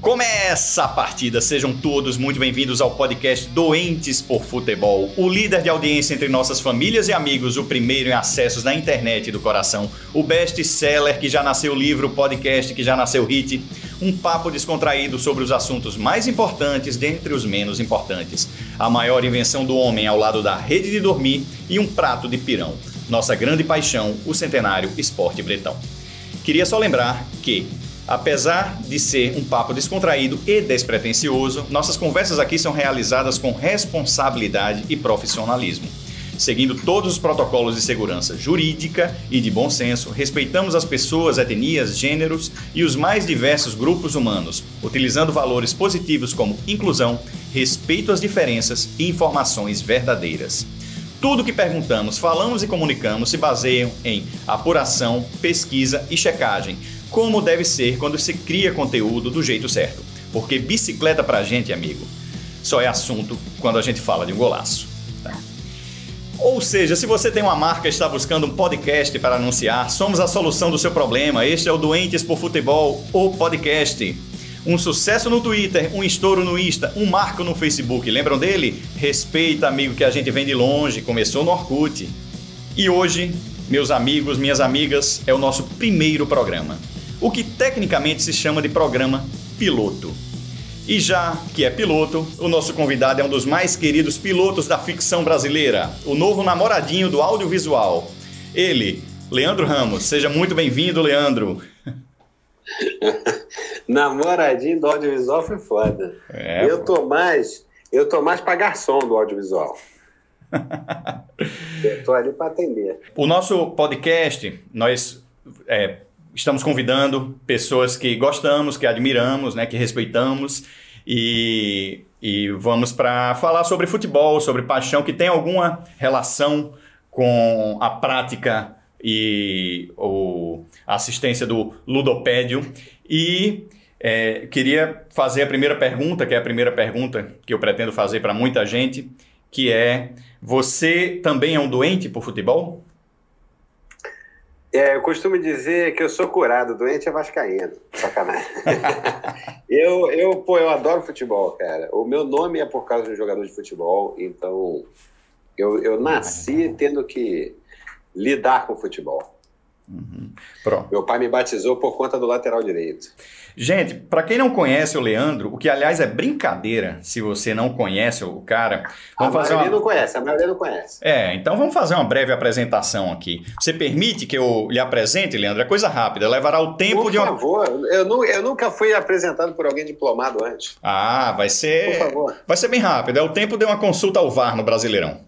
Começa a partida, sejam todos muito bem-vindos ao podcast Doentes por Futebol, o líder de audiência entre nossas famílias e amigos, o primeiro em acessos na internet do coração, o best-seller que já nasceu livro, podcast que já nasceu hit, um papo descontraído sobre os assuntos mais importantes dentre os menos importantes, a maior invenção do homem ao lado da rede de dormir e um prato de pirão, nossa grande paixão, o centenário esporte bretão. Queria só lembrar que Apesar de ser um papo descontraído e despretensioso, nossas conversas aqui são realizadas com responsabilidade e profissionalismo. Seguindo todos os protocolos de segurança jurídica e de bom senso, respeitamos as pessoas, etnias, gêneros e os mais diversos grupos humanos, utilizando valores positivos como inclusão, respeito às diferenças e informações verdadeiras. Tudo que perguntamos, falamos e comunicamos se baseiam em apuração, pesquisa e checagem como deve ser quando se cria conteúdo do jeito certo. Porque bicicleta pra gente, amigo, só é assunto quando a gente fala de um golaço. Tá? Ou seja, se você tem uma marca e está buscando um podcast para anunciar, somos a solução do seu problema. Este é o Doentes por Futebol, o podcast. Um sucesso no Twitter, um estouro no Insta, um marco no Facebook. Lembram dele? Respeita, amigo, que a gente vem de longe. Começou no Orkut. E hoje, meus amigos, minhas amigas, é o nosso primeiro programa o que tecnicamente se chama de programa piloto. E já que é piloto, o nosso convidado é um dos mais queridos pilotos da ficção brasileira, o novo namoradinho do audiovisual. Ele, Leandro Ramos. Seja muito bem-vindo, Leandro. namoradinho do audiovisual foi foda. É, eu tô mais, eu tô mais para garçom do audiovisual. eu tô ali para atender. O nosso podcast, nós é, estamos convidando pessoas que gostamos, que admiramos, né, que respeitamos e, e vamos para falar sobre futebol, sobre paixão que tem alguma relação com a prática e o, a assistência do ludopédio. E é, queria fazer a primeira pergunta, que é a primeira pergunta que eu pretendo fazer para muita gente, que é: você também é um doente por futebol? É, eu costumo dizer que eu sou curado, doente é vascaíno. Sacanagem. eu, eu, pô, eu adoro futebol, cara. O meu nome é por causa de um jogador de futebol, então eu, eu nasci tendo que lidar com futebol. Uhum. Meu pai me batizou por conta do lateral direito. Gente, para quem não conhece o Leandro, o que aliás é brincadeira, se você não conhece o cara, vamos a fazer uma... não conhece, a maioria não conhece. É, então vamos fazer uma breve apresentação aqui. Você permite que eu lhe apresente, Leandro? É coisa rápida, levará o tempo por de uma... Por favor, eu, não, eu nunca fui apresentado por alguém diplomado antes. Ah, vai ser... Por favor. Vai ser bem rápido, é o tempo de uma consulta ao VAR no Brasileirão.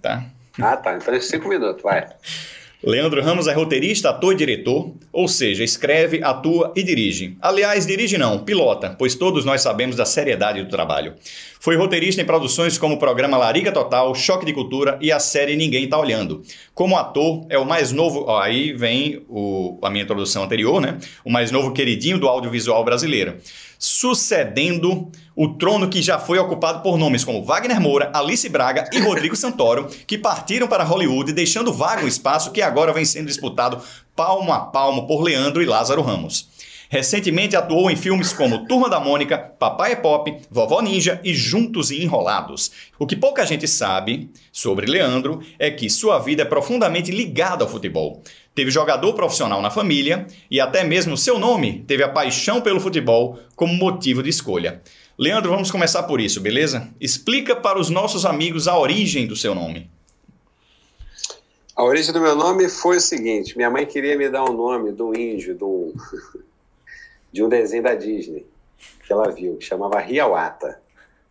Tá? Ah, tá, então é cinco minutos, vai. Leandro Ramos é roteirista, ator e diretor, ou seja, escreve, atua e dirige. Aliás, dirige não, pilota, pois todos nós sabemos da seriedade do trabalho. Foi roteirista em produções como o programa Lariga Total, Choque de Cultura e a série Ninguém Tá Olhando. Como ator, é o mais novo. Ó, aí vem o, a minha introdução anterior, né? O mais novo queridinho do audiovisual brasileiro. Sucedendo o trono que já foi ocupado por nomes como Wagner Moura, Alice Braga e Rodrigo Santoro, que partiram para Hollywood, deixando vago um espaço que agora vem sendo disputado palmo a palmo por Leandro e Lázaro Ramos. Recentemente atuou em filmes como Turma da Mônica, Papai é Pop, Vovó Ninja e Juntos e Enrolados. O que pouca gente sabe sobre Leandro é que sua vida é profundamente ligada ao futebol. Teve jogador profissional na família e até mesmo seu nome teve a paixão pelo futebol como motivo de escolha. Leandro, vamos começar por isso, beleza? Explica para os nossos amigos a origem do seu nome. A origem do meu nome foi o seguinte: minha mãe queria me dar um nome do índio, do de um desenho da Disney que ela viu, que chamava Riawata.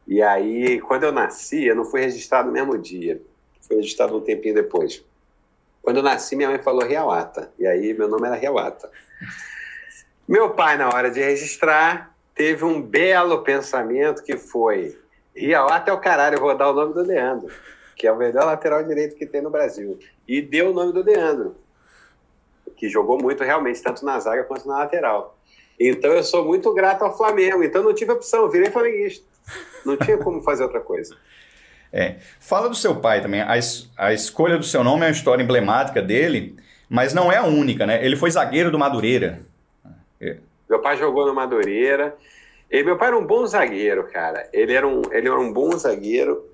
E aí, quando eu nasci, eu não fui registrado no mesmo dia, fui registrado um tempinho depois. Quando eu nasci, minha mãe falou Riawata, e aí meu nome era Riawata. Meu pai, na hora de registrar, teve um belo pensamento que foi: Riawata é o caralho, eu vou dar o nome do Leandro, que é o melhor lateral direito que tem no Brasil. E deu o nome do Leandro, que jogou muito realmente, tanto na zaga quanto na lateral. Então eu sou muito grato ao Flamengo. Então não tive opção, virei flamenguista. Não tinha como fazer outra coisa. É. Fala do seu pai também. A, es a escolha do seu nome é uma história emblemática dele, mas não é a única, né? Ele foi zagueiro do Madureira. É. Meu pai jogou no Madureira. E meu pai era um bom zagueiro, cara. Ele era um, ele era um bom zagueiro.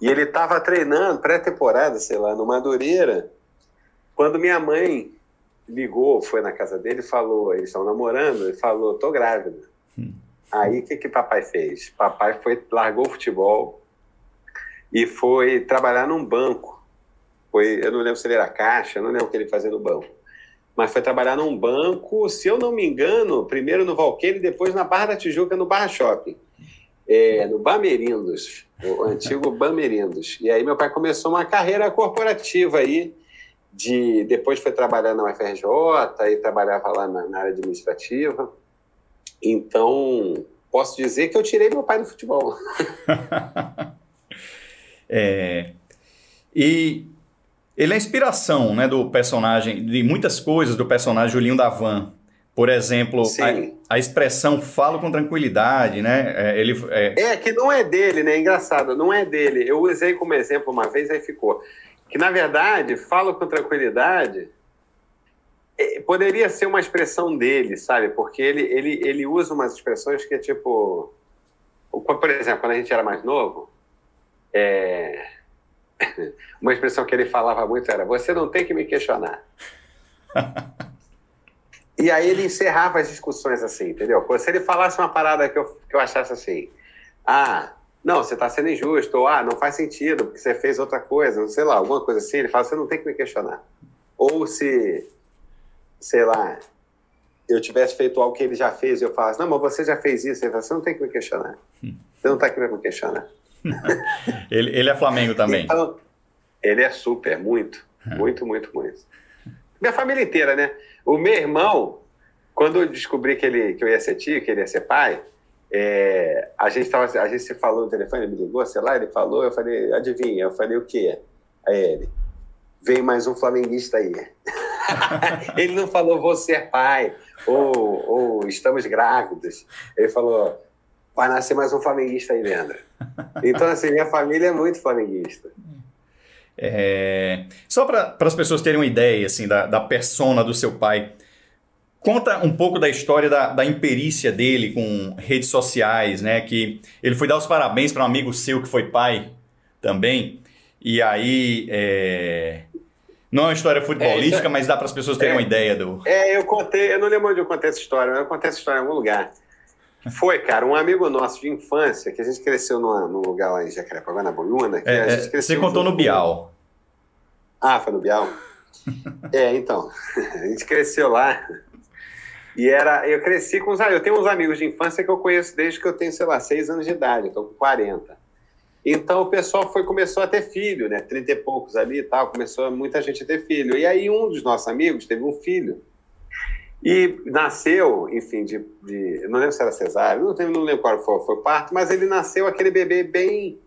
E ele estava treinando pré-temporada, sei lá, no Madureira, quando minha mãe ligou, foi na casa dele e falou, eles estão namorando, e falou, tô grávida. Hum. Aí o que que papai fez? Papai foi largou o futebol e foi trabalhar num banco. Foi, eu não lembro se ele era caixa, eu não lembro o que ele fazia no banco. Mas foi trabalhar num banco, se eu não me engano, primeiro no Valqueire e depois na Barra da Tijuca, no Barra Shopping. É, no Bamerindos, o antigo Bamerindos. E aí meu pai começou uma carreira corporativa aí, de depois foi trabalhar na UFRJ e trabalhava lá na, na área administrativa. Então, posso dizer que eu tirei meu pai do futebol. é, e ele é a inspiração né, do personagem, de muitas coisas do personagem Julinho da Van. Por exemplo, a, a, expressão falo com tranquilidade, né? É, ele, é... é... que não é dele, né? Engraçado, não é dele. Eu usei como exemplo uma vez, aí ficou. Que, na verdade, falo com tranquilidade é, poderia ser uma expressão dele, sabe? Porque ele, ele, ele usa umas expressões que é tipo. Por exemplo, quando a gente era mais novo, é... uma expressão que ele falava muito era: Você não tem que me questionar. e aí ele encerrava as discussões assim, entendeu? Se ele falasse uma parada que eu, que eu achasse assim: Ah, não, você está sendo injusto, ou ah, não faz sentido, porque você fez outra coisa, sei lá, alguma coisa assim, ele fala: Você não tem que me questionar. Ou se sei lá, eu tivesse feito algo que ele já fez, eu falasse, não, mas você já fez isso, ele fala, você não tem que me questionar. Hum. Você não está aqui para me questionar. Ele, ele é Flamengo também. Então, ele é super, muito, hum. muito, muito, muito. Minha família inteira, né? O meu irmão, quando eu descobri que, ele, que eu ia ser tio, que ele ia ser pai, é, a, gente tava, a gente se falou no telefone, ele me ligou, sei lá, ele falou, eu falei, adivinha, eu falei o quê? Aí ele, vem mais um flamenguista aí. ele não falou vou ser pai ou, ou estamos grávidos. Ele falou vai nascer mais um flamenguista aí, Leandro. Então, assim, minha família é muito flamenguista. É... Só para as pessoas terem uma ideia assim, da, da persona do seu pai, conta um pouco da história da, da imperícia dele com redes sociais, né? Que ele foi dar os parabéns para um amigo seu que foi pai também. E aí é... Não é uma história futebolística, é, mas dá para as pessoas terem é, uma ideia do. É, eu contei, eu não lembro onde eu contei essa história, mas eu contei essa história em algum lugar. Foi, cara, um amigo nosso de infância, que a gente cresceu num lugar lá em Jacarepaguá, na Boluna. É, é, você contou no Bial. Ah, foi no Bial? é, então. A gente cresceu lá. E era. Eu cresci com os. Eu tenho uns amigos de infância que eu conheço desde que eu tenho, sei lá, seis anos de idade, estou com 40. Então o pessoal foi começou a ter filho, né? Trinta e poucos ali e tal, começou muita gente a ter filho. E aí um dos nossos amigos teve um filho e nasceu, enfim, de, de não lembro se era cesárea, não, não lembro qual foi, foi parto, mas ele nasceu aquele bebê bem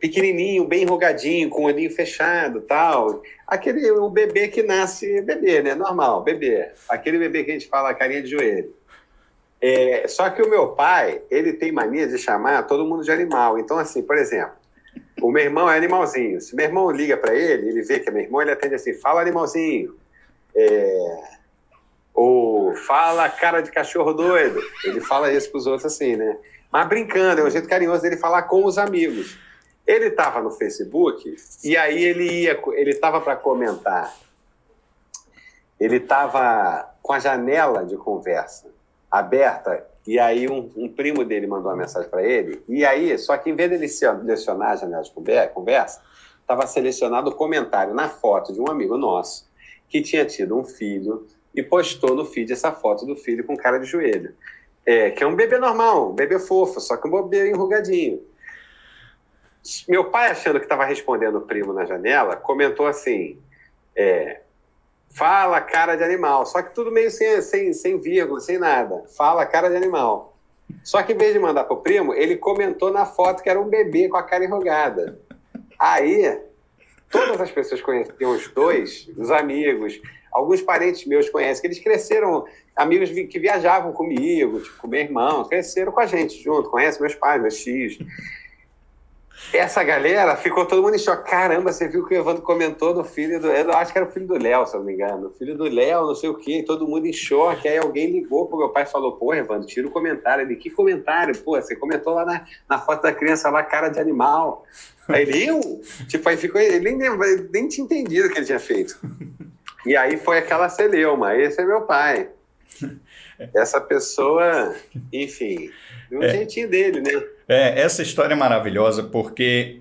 pequenininho, bem enrugadinho, com o olhinho fechado, tal. Aquele o bebê que nasce bebê, né? Normal, bebê. Aquele bebê que a gente fala carinha de joelho. É, só que o meu pai, ele tem mania de chamar todo mundo de animal. Então, assim, por exemplo, o meu irmão é animalzinho. Se meu irmão liga para ele, ele vê que é meu irmão, ele atende assim: fala animalzinho. É... Ou fala cara de cachorro doido. Ele fala isso para os outros assim, né? Mas brincando, é um jeito carinhoso dele falar com os amigos. Ele estava no Facebook e aí ele ia, ele estava para comentar. Ele estava com a janela de conversa aberta, e aí um, um primo dele mandou uma mensagem para ele, e aí, só que em vez dele selecionar a janela de conversa, estava selecionado o comentário na foto de um amigo nosso, que tinha tido um filho, e postou no feed essa foto do filho com cara de joelho. É, que é um bebê normal, um bebê fofo, só que um bebê enrugadinho. Meu pai, achando que estava respondendo o primo na janela, comentou assim: é, Fala cara de animal. Só que tudo meio sem, sem, sem vírgula, sem nada. Fala cara de animal. Só que em vez de mandar pro primo, ele comentou na foto que era um bebê com a cara enrugada. Aí, todas as pessoas conheciam os dois, os amigos, alguns parentes meus conhecem, que eles cresceram, amigos que viajavam comigo, tipo, meu irmão, cresceram com a gente junto, conhecem meus pais, meus tios. essa galera ficou todo mundo em choque. Caramba, você viu que o Evandro comentou no filho do. Eu acho que era o filho do Léo, se eu não me engano. Filho do Léo, não sei o quê, todo mundo em choque. Aí alguém ligou pro meu pai e falou: Pô, Evandro, tira o comentário. Ele, que comentário? Pô, você comentou lá na, na foto da criança lá, cara de animal. Aí ele, eu? Tipo, aí ficou. Ele nem, nem tinha entendido o que ele tinha feito. E aí foi aquela celeuma. Esse é meu pai. Essa pessoa, enfim, do é. jeitinho dele, né? É, essa história é maravilhosa porque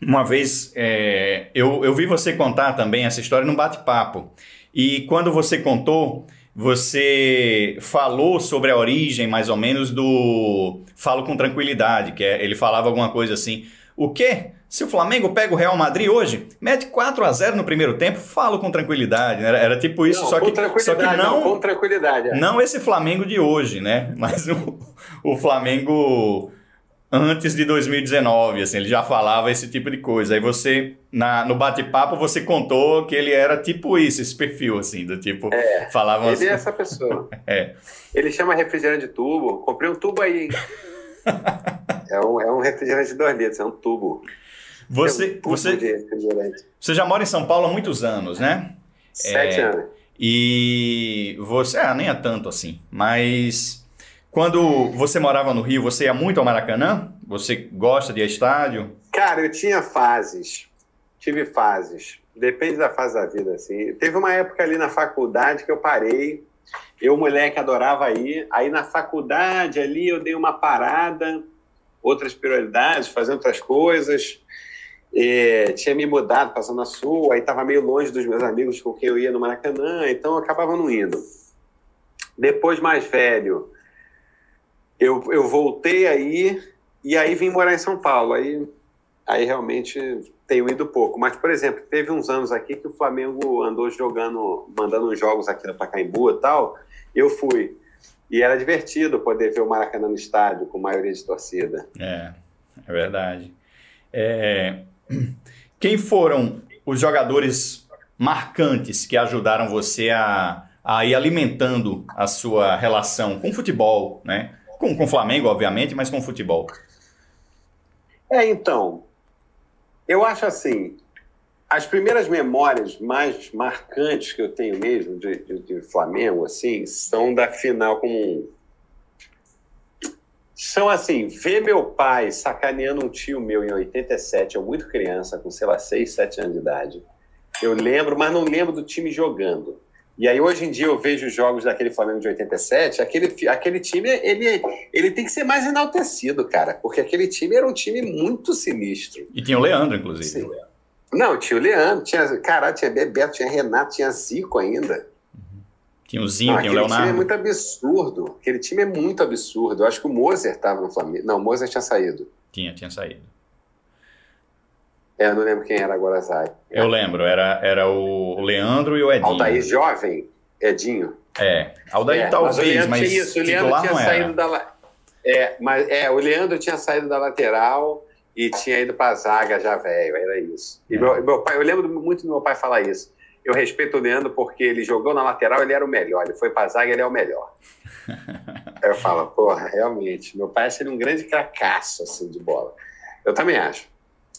uma vez é, eu, eu vi você contar também essa história num bate-papo. E quando você contou, você falou sobre a origem, mais ou menos, do Falo com Tranquilidade, que é, ele falava alguma coisa assim. O quê? Se o Flamengo pega o Real Madrid hoje, mete 4 a 0 no primeiro tempo, falo com tranquilidade. Era, era tipo isso, não, só, que, só que não, com tranquilidade. É. Não esse Flamengo de hoje, né? Mas o, o Flamengo antes de 2019, assim, ele já falava esse tipo de coisa. Aí você, na, no bate-papo, você contou que ele era tipo isso, esse perfil, assim, do tipo... É, falavam ele assim, é essa pessoa. é. Ele chama refrigerante de tubo. Comprei um tubo aí, é, um, é um refrigerante de 2 litros, é um tubo. Você, você, você já mora em São Paulo há muitos anos, né? Sete é, anos. E você, ah, nem é tanto assim, mas quando você morava no Rio, você ia muito ao Maracanã? Você gosta de ir estádio? Cara, eu tinha fases. Tive fases. Depende da fase da vida, assim. Teve uma época ali na faculdade que eu parei. Eu, moleque, adorava ir. Aí na faculdade ali eu dei uma parada, outras prioridades, fazendo outras coisas. E, tinha me mudado, passando a Sul, aí estava meio longe dos meus amigos com quem eu ia no Maracanã, então eu acabava não indo. Depois, mais velho, eu, eu voltei aí e aí vim morar em São Paulo. Aí, aí realmente tenho ido pouco. Mas, por exemplo, teve uns anos aqui que o Flamengo andou jogando, mandando uns jogos aqui no Pacaembu e tal. Eu fui. E era divertido poder ver o Maracanã no estádio com maioria de torcida. É, é verdade. É... Quem foram os jogadores marcantes que ajudaram você a, a ir alimentando a sua relação com o futebol, né? Com, o Flamengo, obviamente, mas com o futebol. É, então, eu acho assim, as primeiras memórias mais marcantes que eu tenho mesmo de, de, de Flamengo, assim, são da final com são assim, ver meu pai sacaneando um tio meu em 87, eu muito criança, com, sei lá, 6, 7 anos de idade. Eu lembro, mas não lembro do time jogando. E aí, hoje em dia, eu vejo os jogos daquele Flamengo de 87, aquele, aquele time, ele, ele tem que ser mais enaltecido, cara, porque aquele time era um time muito sinistro. E tinha o Leandro, inclusive. Sim. Não, tinha o Leandro, tinha, cara, tinha Bebeto, tinha Renato, tinha Zico ainda. Tinha o Zinho, tinha o Leonardo. Aquele time é muito absurdo. Aquele time é muito absurdo. Eu acho que o Moser estava no Flamengo. Não, o Moser tinha saído. Tinha, tinha saído. É, eu não lembro quem era agora, Zay. Eu lembro, era, era o Leandro e o Edinho. Aldair jovem, Edinho. É, Aldair é, talvez, mas, mas isso, o Leandro tinha saído da é, mas é, o Leandro tinha saído da lateral e tinha ido para a zaga já velho, era isso. E é. meu, meu, pai, eu lembro muito do meu pai falar isso. Eu respeito o Leandro porque ele jogou na lateral, ele era o melhor. Ele foi para a zaga, ele é o melhor. Aí eu falo, porra, realmente, meu pai seria um grande cracaço assim de bola. Eu também acho.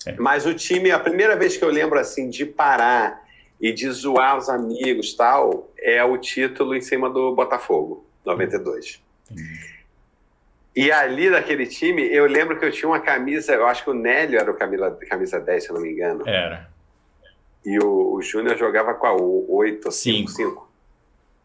É. Mas o time, a primeira vez que eu lembro assim de parar e de zoar os amigos tal, é o título em cima do Botafogo, 92. E ali daquele time, eu lembro que eu tinha uma camisa, eu acho que o Nélio era o camisa, camisa 10, se eu não me engano. Era. E o, o Júnior jogava com a 8, 5, 5.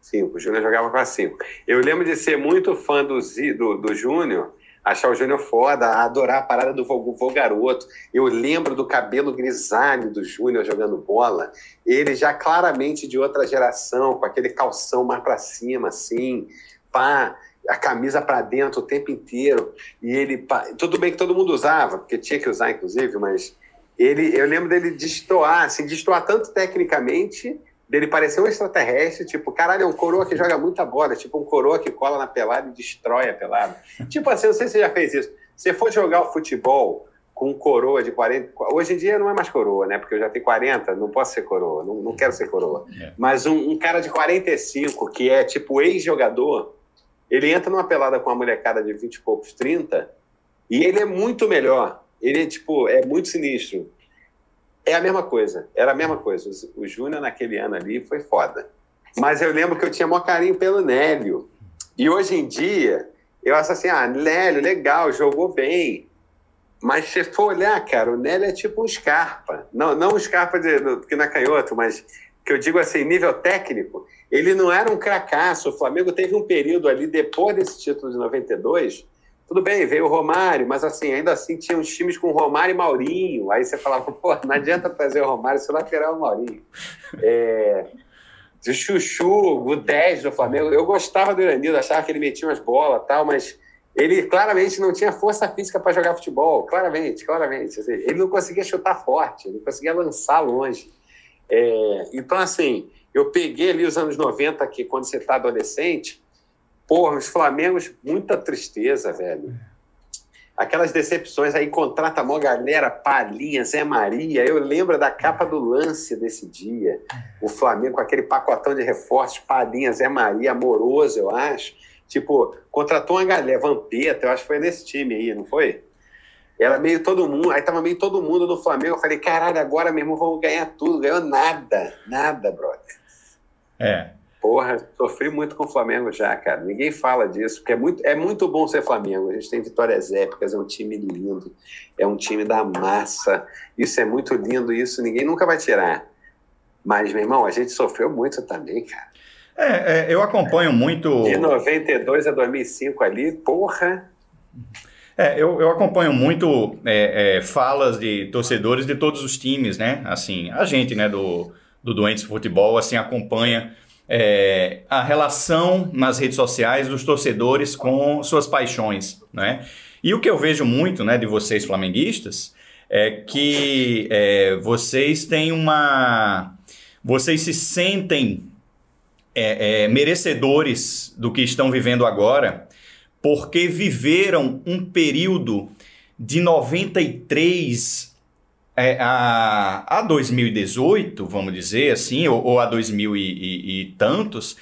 5. O Júnior jogava com a 5. Eu lembro de ser muito fã do, do, do Júnior achar o Júnior foda, adorar a parada do voo, garoto. Eu lembro do cabelo grisalho do Júnior jogando bola. Ele já claramente de outra geração, com aquele calção mais para cima, assim, pá, a camisa para dentro o tempo inteiro. E ele, pá, tudo bem que todo mundo usava, porque tinha que usar, inclusive, mas ele, eu lembro dele destoar, assim, destoar tanto tecnicamente dele parecer um extraterrestre, tipo, caralho, é um coroa que joga muita bola, tipo um coroa que cola na pelada e destrói a pelada. tipo assim, não sei se você já fez isso. Você for jogar o futebol com um coroa de 40. Hoje em dia não é mais coroa, né? Porque eu já tenho 40, não posso ser coroa, não, não quero ser coroa. É. Mas um, um, cara de 45, que é tipo ex-jogador, ele entra numa pelada com uma molecada de 20 e poucos, 30, e ele é muito melhor Ele, tipo, é muito sinistro. É a mesma coisa, era a mesma coisa. O Júnior naquele ano ali foi foda. Mas eu lembro que eu tinha maior carinho pelo Nélio. E hoje em dia, eu acho assim, ah, Nélio, legal, jogou bem. Mas se for olhar, cara, o Nélio é tipo um Scarpa. Não, não um Scarpa de, que não é canhoto, mas que eu digo assim, nível técnico, ele não era um cracaço. O Flamengo teve um período ali, depois desse título de 92, tudo bem, veio o Romário, mas assim, ainda assim tinha uns times com Romário e Maurinho. Aí você falava, pô, não adianta trazer o Romário se lateral é o Maurinho. É, o Chuchu, o 10 do Flamengo. Eu gostava do Iranildo, achava que ele metia umas bolas tal, mas ele claramente não tinha força física para jogar futebol. Claramente, claramente. Assim, ele não conseguia chutar forte, ele não conseguia lançar longe. É, então, assim, eu peguei ali os anos 90, que quando você está adolescente, porra, os Flamengos, muita tristeza, velho. Aquelas decepções aí, contrata a mó galera, Palinha, Zé Maria. Eu lembro da capa do lance desse dia. O Flamengo com aquele pacotão de reforços, Palinha, Zé Maria, amoroso, eu acho. Tipo, contratou uma galera, Vampeta, eu acho que foi nesse time aí, não foi? Era meio todo mundo, aí tava meio todo mundo no Flamengo. Eu falei, caralho, agora mesmo vamos ganhar tudo. Ganhou nada, nada, brother. É. Porra, sofri muito com o Flamengo já, cara. Ninguém fala disso, porque é muito, é muito bom ser Flamengo. A gente tem vitórias épicas, é um time lindo, é um time da massa. Isso é muito lindo, isso ninguém nunca vai tirar. Mas, meu irmão, a gente sofreu muito também, cara. É, é eu acompanho muito. De 92 a 2005 ali, porra. É, eu, eu acompanho muito é, é, falas de torcedores de todos os times, né? Assim, a gente, né, do, do Doentes Futebol, assim, acompanha é, a relação nas redes sociais dos torcedores com suas paixões, né? E o que eu vejo muito, né, de vocês flamenguistas, é que é, vocês têm uma... Vocês se sentem é, é, merecedores do que estão vivendo agora, porque viveram um período de 93 é, a, a 2018, vamos dizer assim, ou, ou a 2000 e, e, e tantos,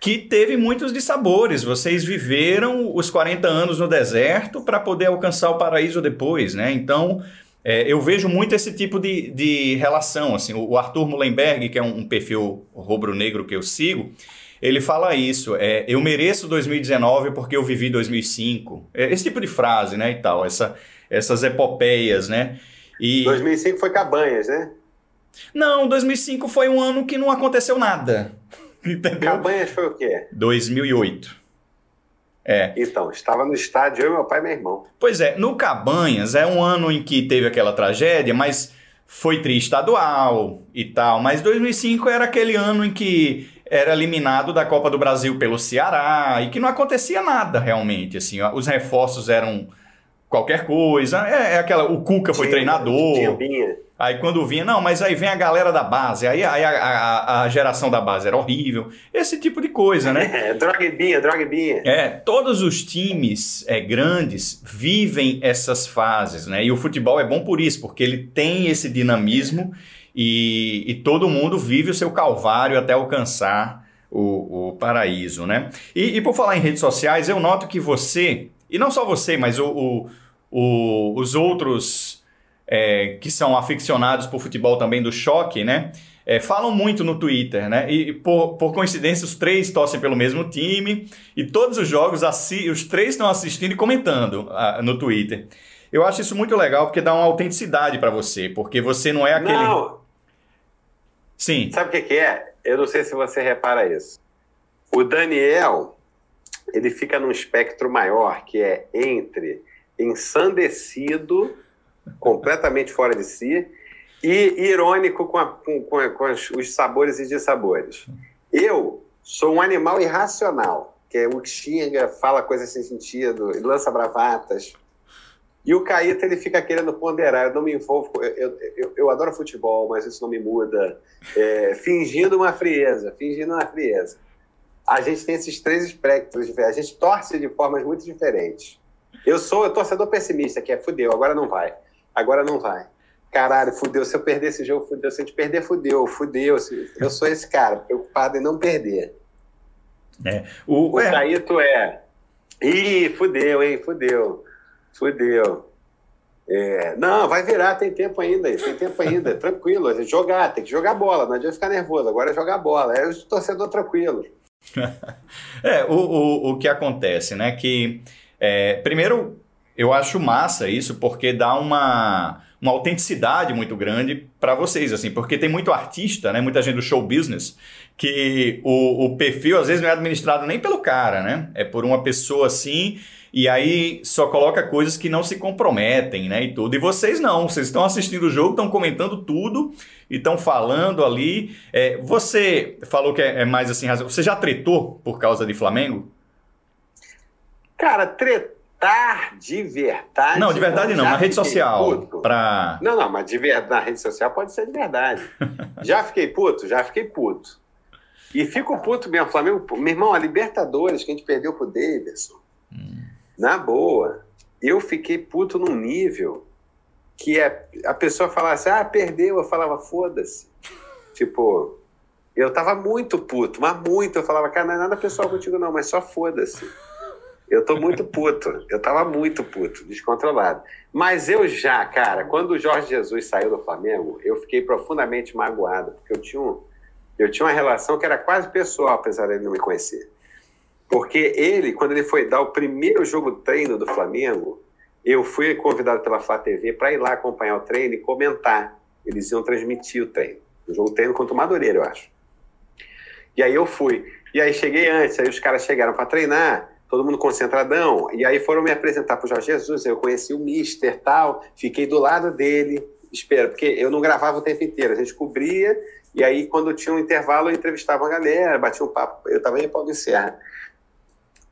que teve muitos dissabores. Vocês viveram os 40 anos no deserto para poder alcançar o paraíso depois, né? Então, é, eu vejo muito esse tipo de, de relação. Assim, o Arthur Mullenberg, que é um, um perfil rubro-negro que eu sigo, ele fala isso, é, eu mereço 2019 porque eu vivi 2005. É, esse tipo de frase, né, e tal, essa, essas epopeias, né? E... 2005 foi Cabanhas, né? Não, 2005 foi um ano que não aconteceu nada. Entendeu? Cabanhas foi o quê? 2008. É. Então, estava no estádio eu, meu pai e meu irmão. Pois é, no Cabanhas é um ano em que teve aquela tragédia, mas foi tri-estadual e tal. Mas 2005 era aquele ano em que era eliminado da Copa do Brasil pelo Ceará e que não acontecia nada realmente. Assim, os reforços eram qualquer coisa. É, é aquela. O Cuca foi tinha, treinador. Tinha, Aí quando vinha, não, mas aí vem a galera da base, aí, aí a, a, a, geração da base era horrível, esse tipo de coisa, né? É, drogbinha, drogbinha. É, todos os times é, grandes vivem essas fases, né? E o futebol é bom por isso, porque ele tem esse dinamismo e, e todo mundo vive o seu calvário até alcançar o, o paraíso, né? E, e, por falar em redes sociais, eu noto que você, e não só você, mas o, o, o os outros é, que são aficionados por futebol também do choque, né? É, falam muito no Twitter, né? E por, por coincidência, os três torcem pelo mesmo time e todos os jogos, os três estão assistindo e comentando uh, no Twitter. Eu acho isso muito legal porque dá uma autenticidade para você, porque você não é aquele. Não. Sim. Sabe o que, que é? Eu não sei se você repara isso. O Daniel, ele fica num espectro maior, que é entre ensandecido, completamente fora de si, e irônico com, a, com, com, com os sabores e dissabores. Eu sou um animal irracional, que é o que xinga, fala coisas sem sentido, lança bravatas, e o Caíta, ele fica querendo ponderar. Eu não me envolvo. Eu, eu, eu adoro futebol, mas isso não me muda. É, fingindo uma frieza, fingindo uma frieza. A gente tem esses três espectros. A gente torce de formas muito diferentes. Eu sou o torcedor pessimista, que é fudeu, agora não vai. Agora não vai. Caralho, fudeu. Se eu perder esse jogo, fudeu. Se a gente perder, fudeu. Fudeu. Eu sou esse cara, preocupado em não perder. É. O, o é. É. Ih, fudeu, hein? Fudeu. Fudeu. É, não, vai virar, tem tempo ainda, tem tempo ainda, tranquilo. Jogar, tem que jogar bola, não adianta ficar nervoso, agora é jogar bola. É o torcedor tranquilo. é, o, o, o que acontece, né? Que é, primeiro eu acho massa isso, porque dá uma, uma autenticidade muito grande para vocês, assim, porque tem muito artista, né? Muita gente do show business que o, o perfil às vezes não é administrado nem pelo cara, né? É por uma pessoa assim e aí só coloca coisas que não se comprometem, né? E tudo. E vocês não, vocês estão assistindo o jogo, estão comentando tudo e estão falando ali. É, você falou que é, é mais assim, você já tretou por causa de Flamengo? Cara, tretar de verdade. Não, de verdade não, na rede social. Pra... Não, não, mas de verdade, na rede social pode ser de verdade. já fiquei puto, já fiquei puto. E fico puto mesmo, Flamengo. Meu irmão, a Libertadores que a gente perdeu pro Davidson. Hum. Na boa, eu fiquei puto num nível que é, a pessoa falasse, ah, perdeu, eu falava, foda-se. Tipo, eu tava muito puto, mas muito. Eu falava, cara, não é nada pessoal contigo, não, mas só foda-se. Eu tô muito puto. Eu tava muito puto, descontrolado. Mas eu já, cara, quando o Jorge Jesus saiu do Flamengo, eu fiquei profundamente magoado, porque eu tinha um, eu tinha uma relação que era quase pessoal, apesar dele não me conhecer. Porque ele, quando ele foi dar o primeiro jogo treino do Flamengo, eu fui convidado pela Flá TV para ir lá acompanhar o treino e comentar. Eles iam transmitir o treino. O jogo treino contra o Madureira, eu acho. E aí eu fui. E aí cheguei antes, aí os caras chegaram para treinar, todo mundo concentradão. E aí foram me apresentar para o Jorge Jesus. Eu conheci o Mister tal, fiquei do lado dele, espero, porque eu não gravava o tempo inteiro, a gente cobria e aí, quando tinha um intervalo, eu entrevistava a galera, batia um papo. Eu estava em Paulo Serra.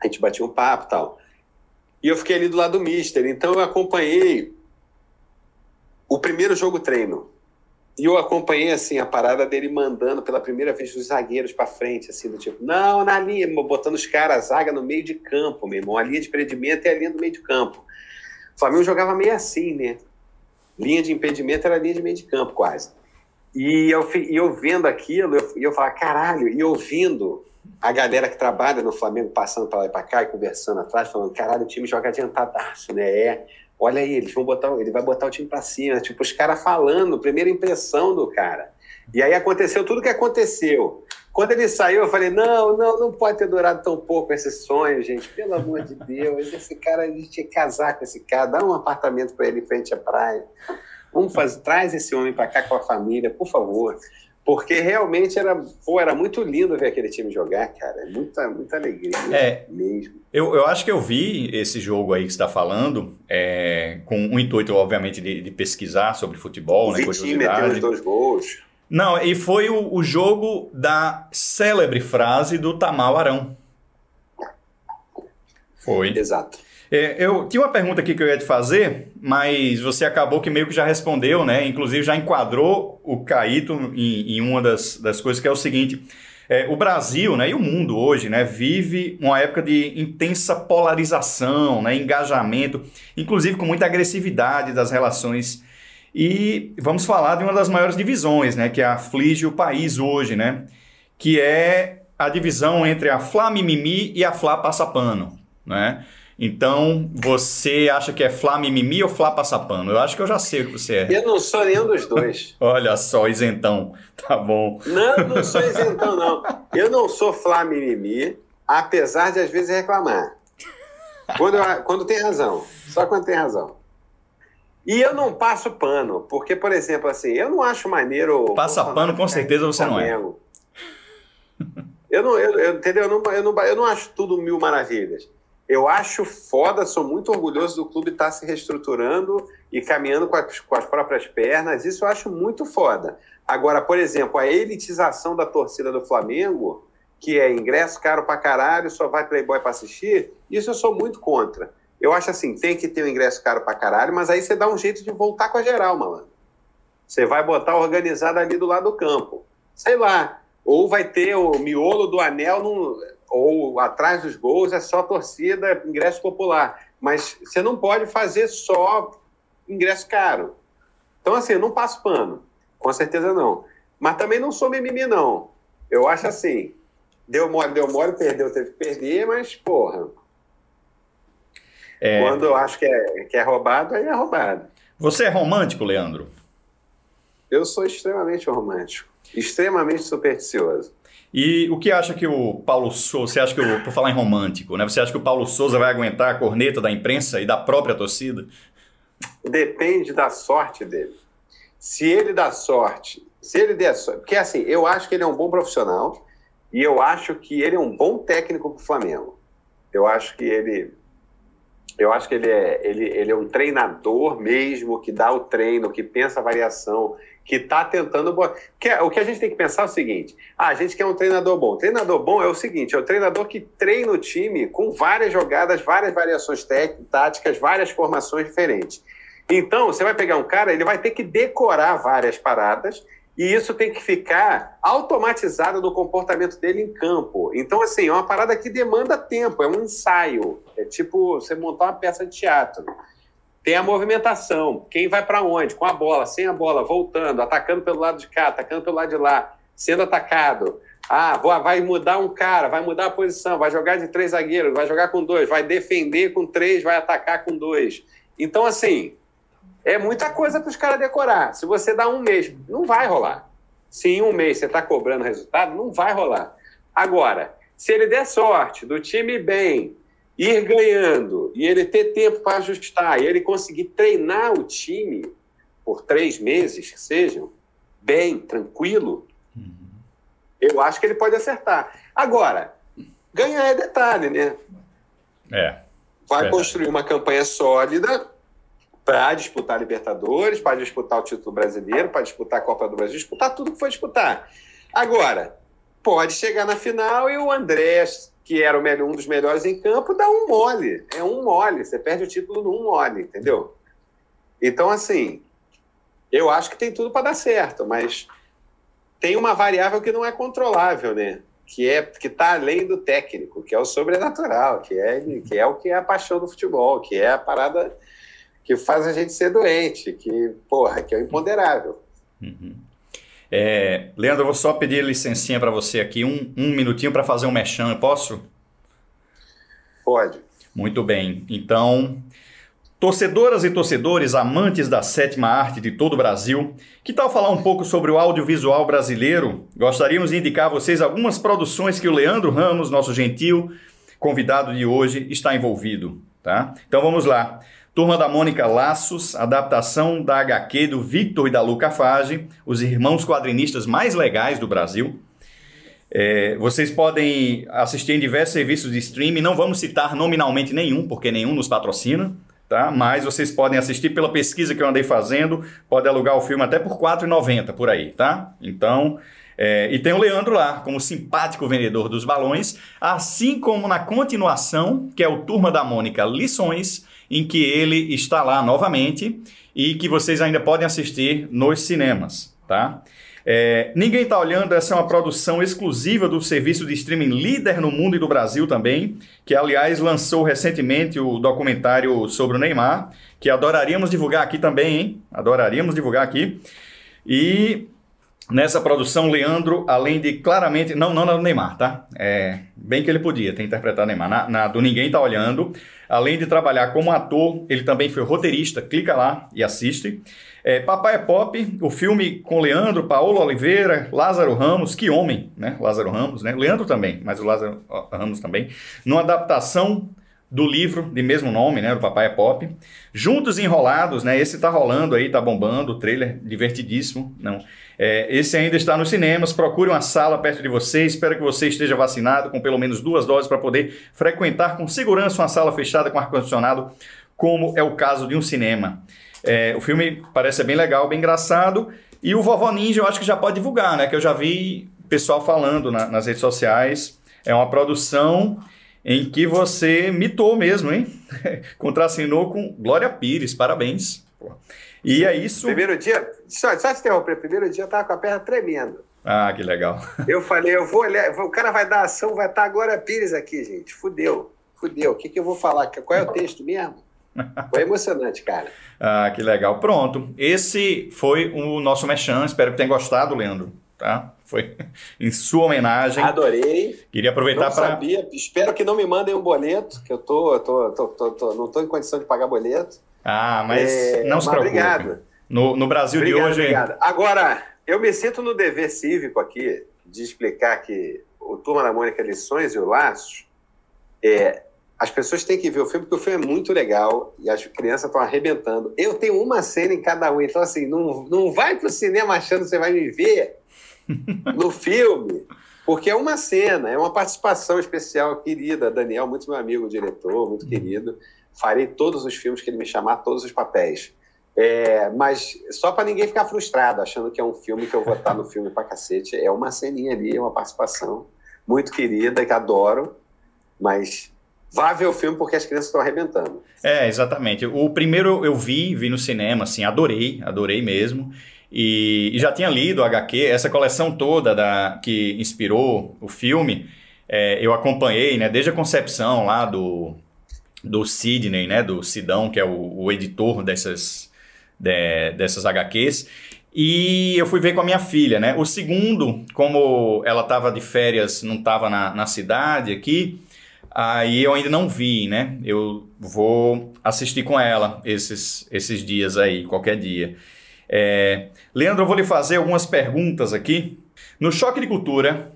A gente batia um papo tal. E eu fiquei ali do lado do Mister. Então, eu acompanhei o primeiro jogo treino. E eu acompanhei, assim, a parada dele mandando pela primeira vez os zagueiros para frente, assim, do tipo, não, na linha, botando os caras, a zaga no meio de campo, meu irmão. A linha de impedimento é a linha do meio de campo. O Flamengo jogava meio assim, né? Linha de impedimento era linha de meio de campo, quase. E eu, e eu vendo aquilo, eu, eu falava, caralho, e ouvindo a galera que trabalha no Flamengo passando para lá e para cá e conversando atrás, falando, caralho, o time joga adiantadaço, né? É, olha aí, eles vão botar, ele vai botar o time para cima. Tipo, os caras falando, primeira impressão do cara. E aí aconteceu tudo o que aconteceu. Quando ele saiu, eu falei: não, não, não pode ter durado tão pouco esse sonho, gente. Pelo amor de Deus, esse cara, a gente tinha que casar com esse cara, dar um apartamento para ele em frente à praia. Vamos fazer, traz esse homem para cá com a família, por favor. Porque realmente era, pô, era muito lindo ver aquele time jogar, cara. É muita, muita alegria é, mesmo. Eu, eu acho que eu vi esse jogo aí que você está falando, é, com um intuito, obviamente, de, de pesquisar sobre futebol, o né? Vitinho meteu os dois gols. Não, e foi o, o jogo da célebre frase do Tamal Arão. Foi. Exato. É, eu tinha uma pergunta aqui que eu ia te fazer, mas você acabou que meio que já respondeu, né? Inclusive já enquadrou o Caíto em, em uma das, das coisas que é o seguinte. É, o Brasil né, e o mundo hoje né, vive uma época de intensa polarização, né, engajamento, inclusive com muita agressividade das relações. E vamos falar de uma das maiores divisões né, que aflige o país hoje, né, que é a divisão entre a Flá Mimimi e a Flá Passapano. Né? Então, você acha que é Flá mimimi ou Flá passapano? Eu acho que eu já sei o que você é. Eu não sou nenhum dos dois. Olha só, isentão. Tá bom. Não, não sou isentão, não. Eu não sou Flá mimimi, apesar de às vezes reclamar. Quando, eu, quando tem razão. Só quando tem razão. E eu não passo pano, porque, por exemplo, assim, eu não acho maneiro. Passa pano, com certeza você não é. Eu não, eu, eu, entendeu? Eu não, eu, não, eu não acho tudo mil maravilhas. Eu acho foda, sou muito orgulhoso do clube estar tá se reestruturando e caminhando com as, com as próprias pernas. Isso eu acho muito foda. Agora, por exemplo, a elitização da torcida do Flamengo, que é ingresso caro pra caralho, só vai Playboy pra assistir, isso eu sou muito contra. Eu acho assim, tem que ter um ingresso caro pra caralho, mas aí você dá um jeito de voltar com a geral, malandro. Você vai botar organizado ali do lado do campo. Sei lá. Ou vai ter o miolo do anel no ou atrás dos gols é só torcida, ingresso popular. Mas você não pode fazer só ingresso caro. Então, assim, eu não passo pano. Com certeza não. Mas também não sou mimimi, não. Eu acho assim, deu mole, deu mole, perdeu, teve que perder, mas, porra. É... Quando eu acho que é, que é roubado, aí é roubado. Você é romântico, Leandro? Eu sou extremamente romântico, extremamente supersticioso. E o que acha que o Paulo Souza, você acha que, o, por falar em romântico, né? Você acha que o Paulo Souza vai aguentar a corneta da imprensa e da própria torcida? Depende da sorte dele. Se ele dá sorte, se ele der sorte, porque assim, eu acho que ele é um bom profissional e eu acho que ele é um bom técnico para o Flamengo. Eu acho que ele eu acho que ele é, ele, ele é um treinador mesmo, que dá o treino, que pensa a variação, que está tentando. Que, o que a gente tem que pensar é o seguinte: ah, a gente quer um treinador bom. treinador bom é o seguinte: é o treinador que treina o time com várias jogadas, várias variações táticas, várias formações diferentes. Então, você vai pegar um cara, ele vai ter que decorar várias paradas e isso tem que ficar automatizado no comportamento dele em campo. Então, assim, é uma parada que demanda tempo, é um ensaio. É tipo você montar uma peça de teatro. Tem a movimentação, quem vai para onde, com a bola, sem a bola, voltando, atacando pelo lado de cá, atacando pelo lado de lá, sendo atacado. Ah, vai mudar um cara, vai mudar a posição, vai jogar de três zagueiros, vai jogar com dois, vai defender com três, vai atacar com dois. Então, assim, é muita coisa para os caras decorar. Se você dá um mês, não vai rolar. Se em um mês você está cobrando resultado, não vai rolar. Agora, se ele der sorte do time bem, ir ganhando, e ele ter tempo para ajustar, e ele conseguir treinar o time por três meses, que sejam, bem, tranquilo, uhum. eu acho que ele pode acertar. Agora, ganhar é detalhe, né? É. Vai construir uma campanha sólida para disputar Libertadores, para disputar o título brasileiro, para disputar a Copa do Brasil, disputar tudo que for disputar. Agora, pode chegar na final e o André, que era um dos melhores em campo, dá um mole. É um mole. Você perde o título num mole, entendeu? Então, assim, eu acho que tem tudo para dar certo, mas tem uma variável que não é controlável, né? Que é que está além do técnico, que é o sobrenatural, que é, que é o que é a paixão do futebol, que é a parada que faz a gente ser doente, que, porra, que é o imponderável. Uhum. É, Leandro, eu vou só pedir licencinha para você aqui, um, um minutinho para fazer um mechan, eu posso? Pode. Muito bem. Então, torcedoras e torcedores, amantes da sétima arte de todo o Brasil, que tal falar um pouco sobre o audiovisual brasileiro? Gostaríamos de indicar a vocês algumas produções que o Leandro Ramos, nosso gentil convidado de hoje, está envolvido. Tá? Então vamos lá. Turma da Mônica Laços, adaptação da HQ do Victor e da Luca Fage, os irmãos quadrinistas mais legais do Brasil. É, vocês podem assistir em diversos serviços de streaming, não vamos citar nominalmente nenhum, porque nenhum nos patrocina, tá? mas vocês podem assistir pela pesquisa que eu andei fazendo, pode alugar o filme até por R$ 4,90 por aí, tá? Então, é, e tem o Leandro lá, como simpático vendedor dos balões, assim como na continuação, que é o Turma da Mônica Lições, em que ele está lá novamente e que vocês ainda podem assistir nos cinemas, tá? É, Ninguém está olhando, essa é uma produção exclusiva do serviço de streaming líder no mundo e do Brasil também, que aliás lançou recentemente o documentário sobre o Neymar, que adoraríamos divulgar aqui também, hein? Adoraríamos divulgar aqui. E Nessa produção, Leandro, além de claramente. Não, não na do Neymar, tá? É, bem que ele podia ter interpretado Neymar. Na, na, do Ninguém Tá Olhando. Além de trabalhar como ator, ele também foi roteirista. Clica lá e assiste. É, Papai é Pop, o filme com Leandro, Paulo Oliveira, Lázaro Ramos. Que homem, né? Lázaro Ramos, né? Leandro também, mas o Lázaro Ramos também. Numa adaptação do livro de mesmo nome, né, do Papai é Pop. Juntos Enrolados, né, esse tá rolando aí, tá bombando, o trailer divertidíssimo, não. É, esse ainda está nos cinemas, procure uma sala perto de você, espero que você esteja vacinado com pelo menos duas doses para poder frequentar com segurança uma sala fechada com ar-condicionado, como é o caso de um cinema. É, o filme parece bem legal, bem engraçado, e o Vovó Ninja eu acho que já pode divulgar, né, que eu já vi pessoal falando na, nas redes sociais, é uma produção em que você mitou mesmo, hein? Contracenou com Glória Pires, parabéns. E é isso. Primeiro dia, só, só te interromper, primeiro dia eu tava com a perna tremendo. Ah, que legal. Eu falei, eu vou olhar, o cara vai dar ação, vai estar tá a Glória Pires aqui, gente. Fudeu, fudeu. O que, que eu vou falar? Qual é o texto mesmo? Foi emocionante, cara. ah, que legal. Pronto. Esse foi o nosso mechan. Espero que tenha gostado, Leandro tá? Foi em sua homenagem. Adorei. Queria aproveitar para. sabia. Espero que não me mandem um boleto, que eu tô, tô, tô, tô, tô não estou em condição de pagar boleto. Ah, mas é, não se preocupe. Obrigado. No, no Brasil obrigado, de hoje. Obrigado. Agora, eu me sinto no dever cívico aqui de explicar que o Turma da Mônica Lições e o Laços, é, as pessoas têm que ver o filme, porque o filme é muito legal e as crianças estão arrebentando. Eu tenho uma cena em cada um, então assim, não, não vai pro cinema achando que você vai me ver no filme, porque é uma cena, é uma participação especial, querida. Daniel, muito meu amigo, diretor, muito querido. Farei todos os filmes que ele me chamar, todos os papéis. É, mas só para ninguém ficar frustrado, achando que é um filme que eu vou estar no filme pra cacete. É uma ceninha ali, uma participação muito querida, que adoro, mas vá ver o filme porque as crianças estão arrebentando. É, exatamente. O primeiro eu vi, vi no cinema, assim, adorei, adorei mesmo. E, e já tinha lido o HQ, essa coleção toda da, que inspirou o filme, é, eu acompanhei, né, desde a concepção lá do, do Sidney, né, do Sidão, que é o, o editor dessas, de, dessas HQs. E eu fui ver com a minha filha, né? O segundo, como ela estava de férias, não estava na, na cidade aqui, aí eu ainda não vi, né? Eu vou assistir com ela esses, esses dias aí, qualquer dia. É... Leandro, eu vou lhe fazer algumas perguntas aqui. No Choque de Cultura,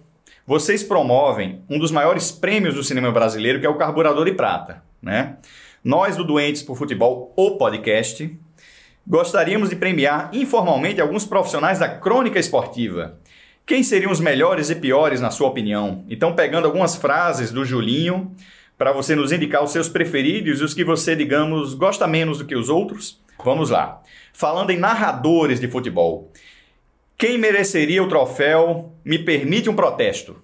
vocês promovem um dos maiores prêmios do cinema brasileiro, que é o Carburador de Prata, né? Nós, do Doentes por Futebol, o podcast, gostaríamos de premiar informalmente alguns profissionais da crônica esportiva. Quem seriam os melhores e piores, na sua opinião? Então, pegando algumas frases do Julinho, para você nos indicar os seus preferidos e os que você, digamos, gosta menos do que os outros. Vamos lá. Falando em narradores de futebol, quem mereceria o troféu me permite um protesto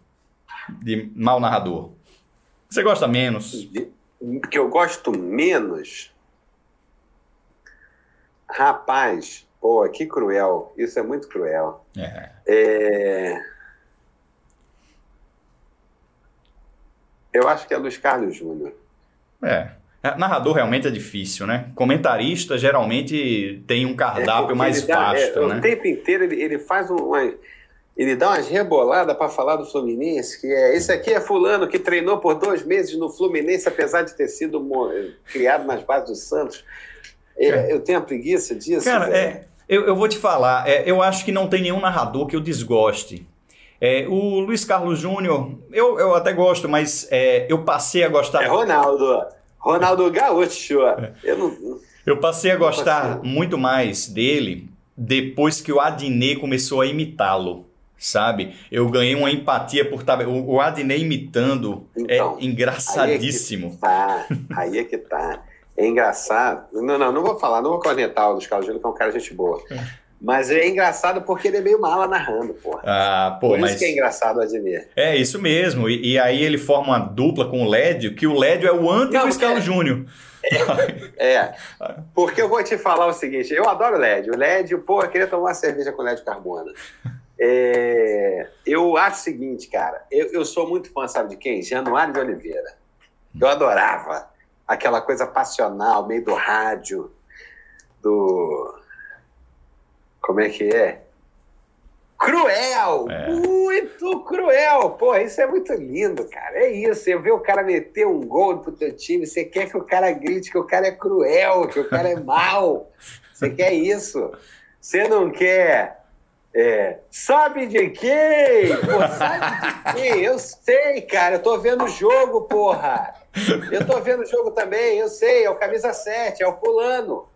de mau narrador? Você gosta menos? Que eu gosto menos? Rapaz, pô, que cruel. Isso é muito cruel. É. é... Eu acho que é Luiz Carlos Júnior. É. é. Narrador realmente é difícil, né? Comentarista geralmente tem um cardápio é mais vasto, é, né? O tempo inteiro ele, ele faz uma. Ele dá umas reboladas para falar do Fluminense, que é esse aqui é fulano que treinou por dois meses no Fluminense, apesar de ter sido criado nas bases do Santos. É, eu tenho a preguiça disso. Cara, é, eu, eu, vou te falar, é, eu acho que não tem nenhum narrador que eu desgoste. É, o Luiz Carlos Júnior, eu, eu até gosto, mas é, eu passei a gostar. É Ronaldo. Ronaldo Gaúcho. É. Eu, não, eu passei a gostar muito mais dele depois que o Adnet começou a imitá-lo sabe? Eu ganhei uma empatia por estar. O Adnet imitando então, é engraçadíssimo. Aí é que tá. Aí é que tá. É engraçado. Não, não, não vou falar, não vou cornetar o Luiz Carlos Júnior, que é um cara de gente boa. Mas é engraçado porque ele é meio mala narrando, porra. Ah, pô, Por mas... isso que é engraçado Admir. É, isso mesmo. E, e, aí ele forma uma dupla com o Lédio, que o Lédio é o anti-Luiz Carlos é... Júnior. É, é, porque eu vou te falar o seguinte, eu adoro o Lédio. O Lédio, pô, eu queria tomar uma cerveja com o Lédio Carbona. É, eu acho o seguinte, cara, eu, eu sou muito fã, sabe de quem? Januário de Oliveira. Eu adorava aquela coisa passional, meio do rádio, do. Como é que é? Cruel! É. Muito cruel! Pô, isso é muito lindo, cara. É isso. Você vê o cara meter um gol pro teu time, você quer que o cara grite que o cara é cruel, que o cara é mau. Você quer isso. Você não quer. É, sabe de quem? Pô, sabe de quem? Eu sei, cara. Eu tô vendo o jogo, porra. Eu tô vendo o jogo também, eu sei, é o camisa 7, é o fulano.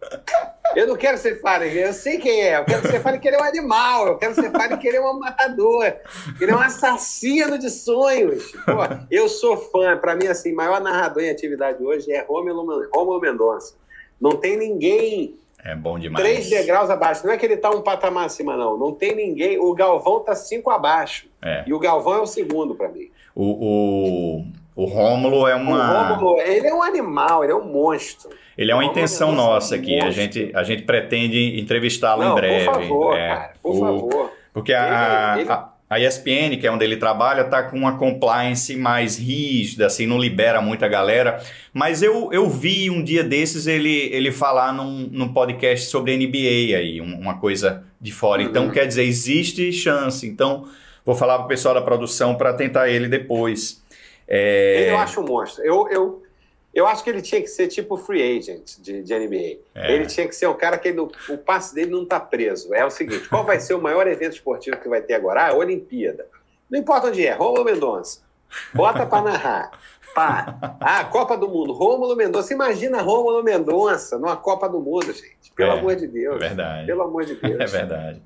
Eu não quero que você fale, eu sei quem é, eu quero que você fale que ele é um animal, eu quero que você fale que ele é um matador, que ele é um assassino de sonhos. Pô, eu sou fã, para mim, assim, maior narrador em atividade hoje é Rômulo Mendonça. Não tem ninguém é bom demais. Três degraus abaixo. Não é que ele tá um patamar acima, não. Não tem ninguém. O Galvão tá cinco abaixo. É. E o Galvão é o segundo para mim. O, o, o Rômulo é uma. O Rômulo, ele é um animal, ele é um monstro. Ele é uma intenção é nossa aqui. A gente, a gente pretende entrevistá-lo em breve. Por favor, é, cara, por o, favor. Porque a, ele, ele... a, a ESPN, que é onde ele trabalha, tá com uma compliance mais rígida, assim, não libera muita galera. Mas eu, eu vi um dia desses ele, ele falar num, num podcast sobre NBA aí, uma coisa de fora. Então, uhum. quer dizer, existe chance. Então, vou falar pro pessoal da produção para tentar ele depois. É... Eu acho um monstro. Eu, eu, Eu acho que ele tinha que ser tipo free agent de, de NBA. É. Ele tinha que ser um cara que ele, o passe dele não está preso. É o seguinte: qual vai ser o maior evento esportivo que vai ter agora? Ah, a Olimpíada. Não importa onde é, Rômulo Mendonça. Bota para narrar. Pá. Ah, Copa do Mundo, Rômulo Mendonça. Imagina Rômulo Mendonça numa Copa do Mundo, gente. Pelo é, amor de Deus. É verdade. Pelo amor de Deus. É verdade.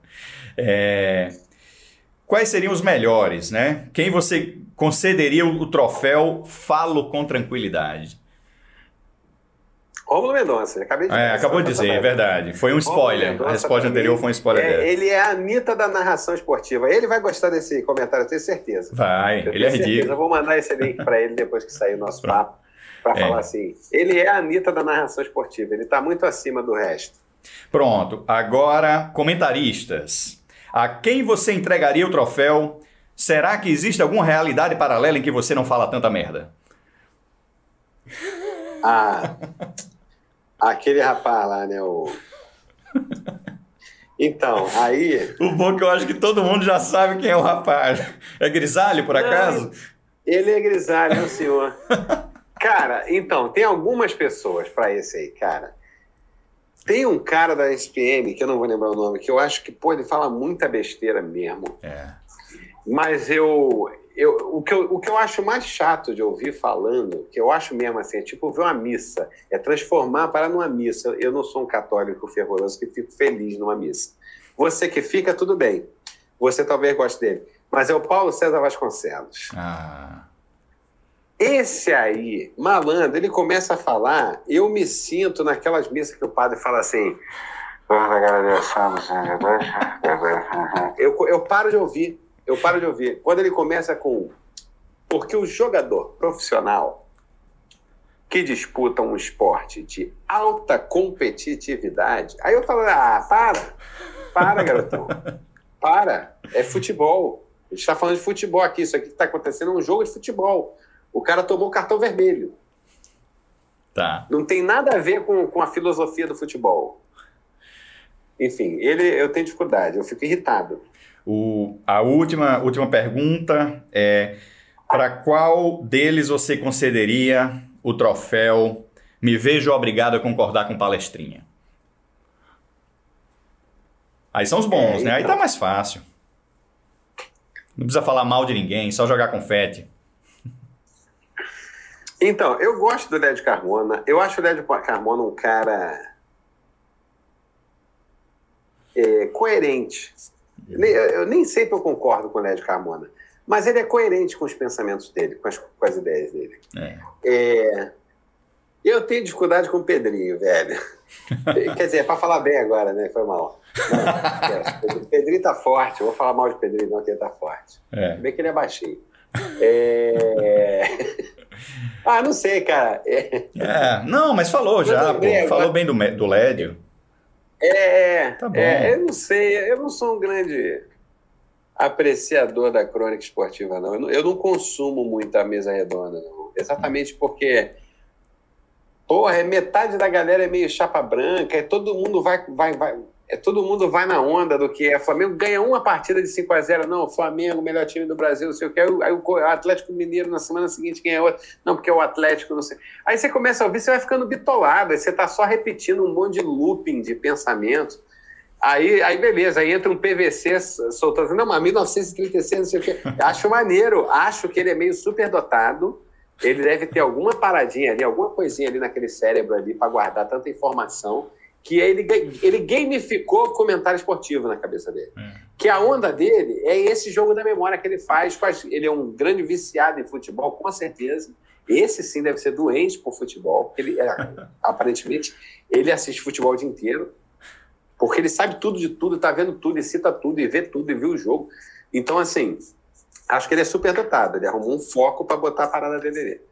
É... Quais seriam os melhores, né? Quem você concederia o troféu Falo com Tranquilidade? Rômulo Mendonça, acabei de é, Acabou de dizer, é verdade. Foi um spoiler. a resposta anterior foi um spoiler é, dele. Ele é a Anitta da narração esportiva. Ele vai gostar desse comentário, eu tenho certeza. Vai, eu ele é certeza. ridículo. Eu vou mandar esse link para ele depois que sair o nosso papo, para é. falar assim. Ele é a Anitta da narração esportiva, ele está muito acima do resto. Pronto, agora comentaristas. A quem você entregaria o troféu? Será que existe alguma realidade paralela em que você não fala tanta merda? Ah, aquele rapaz lá, né? O... Então, aí. O bom é que eu acho que todo mundo já sabe quem é o rapaz. É grisalho, por acaso? Não, ele é grisalho, meu senhor. cara, então, tem algumas pessoas para esse aí, cara. Tem um cara da SPM, que eu não vou lembrar o nome, que eu acho que, pô, ele fala muita besteira mesmo. É. Mas eu, eu, o, que eu, o que eu acho mais chato de ouvir falando, que eu acho mesmo assim, é tipo ver uma missa, é transformar para numa missa. Eu não sou um católico fervoroso que fico feliz numa missa. Você que fica, tudo bem. Você talvez goste dele. Mas é o Paulo César Vasconcelos. Ah. Esse aí, malandro, ele começa a falar, eu me sinto naquelas missas que o padre fala assim. Eu, eu paro de ouvir, eu paro de ouvir. Quando ele começa com. Porque o jogador profissional que disputa um esporte de alta competitividade. Aí eu falo, ah, para, para, garotão. Para, é futebol. A gente está falando de futebol aqui. Isso aqui que está acontecendo é um jogo de futebol. O cara tomou cartão vermelho. Tá. Não tem nada a ver com, com a filosofia do futebol. Enfim, ele eu tenho dificuldade, eu fico irritado. O, a última, última pergunta é: para qual deles você concederia o troféu? Me vejo obrigado a concordar com palestrinha. Aí são os bons, é, né? Aí tá então. mais fácil. Não precisa falar mal de ninguém, só jogar confete. Então, eu gosto do Led Carmona. Eu acho o Led Carmona um cara é, coerente. Eu nem sempre eu concordo com o Led Carmona, mas ele é coerente com os pensamentos dele, com as, com as ideias dele. É. É, eu tenho dificuldade com o Pedrinho, velho. Quer dizer, é para falar bem agora, né? Foi mal. Não, o Pedrinho tá forte. Eu vou falar mal de Pedrinho, não, que ele tá forte. É. Bem que ele é baixinho. É... Ah, não sei, cara. É, é não, mas falou já, pô. Falou bem do, do Lédio. É, tá. É, eu não sei, eu não sou um grande apreciador da crônica esportiva, não. Eu não, eu não consumo muito a mesa redonda, não. Exatamente porque, porra, é metade da galera é meio chapa branca, é todo mundo vai, vai, vai, é, todo mundo vai na onda do que é Flamengo ganha uma partida de 5 a 0 não, Flamengo, melhor time do Brasil, não sei o que, aí o Atlético Mineiro na semana seguinte ganha outro, não, porque é o Atlético, não sei. Aí você começa a ouvir, você vai ficando bitolado, aí você tá só repetindo um monte de looping de pensamento. Aí, aí beleza, aí entra um PVC soltando, não, mas 1936, não sei o que. Acho maneiro, acho que ele é meio superdotado. Ele deve ter alguma paradinha ali, alguma coisinha ali naquele cérebro ali para guardar tanta informação que ele, ele gamificou comentário esportivo na cabeça dele. É. Que a onda dele é esse jogo da memória que ele faz. Ele é um grande viciado em futebol, com certeza. Esse sim deve ser doente por futebol. Ele, é, aparentemente, ele assiste futebol o dia inteiro. Porque ele sabe tudo de tudo, tá vendo tudo, e cita tudo, e vê tudo, e viu o jogo. Então, assim, acho que ele é super dotado. Ele arrumou um foco para botar a parada dele.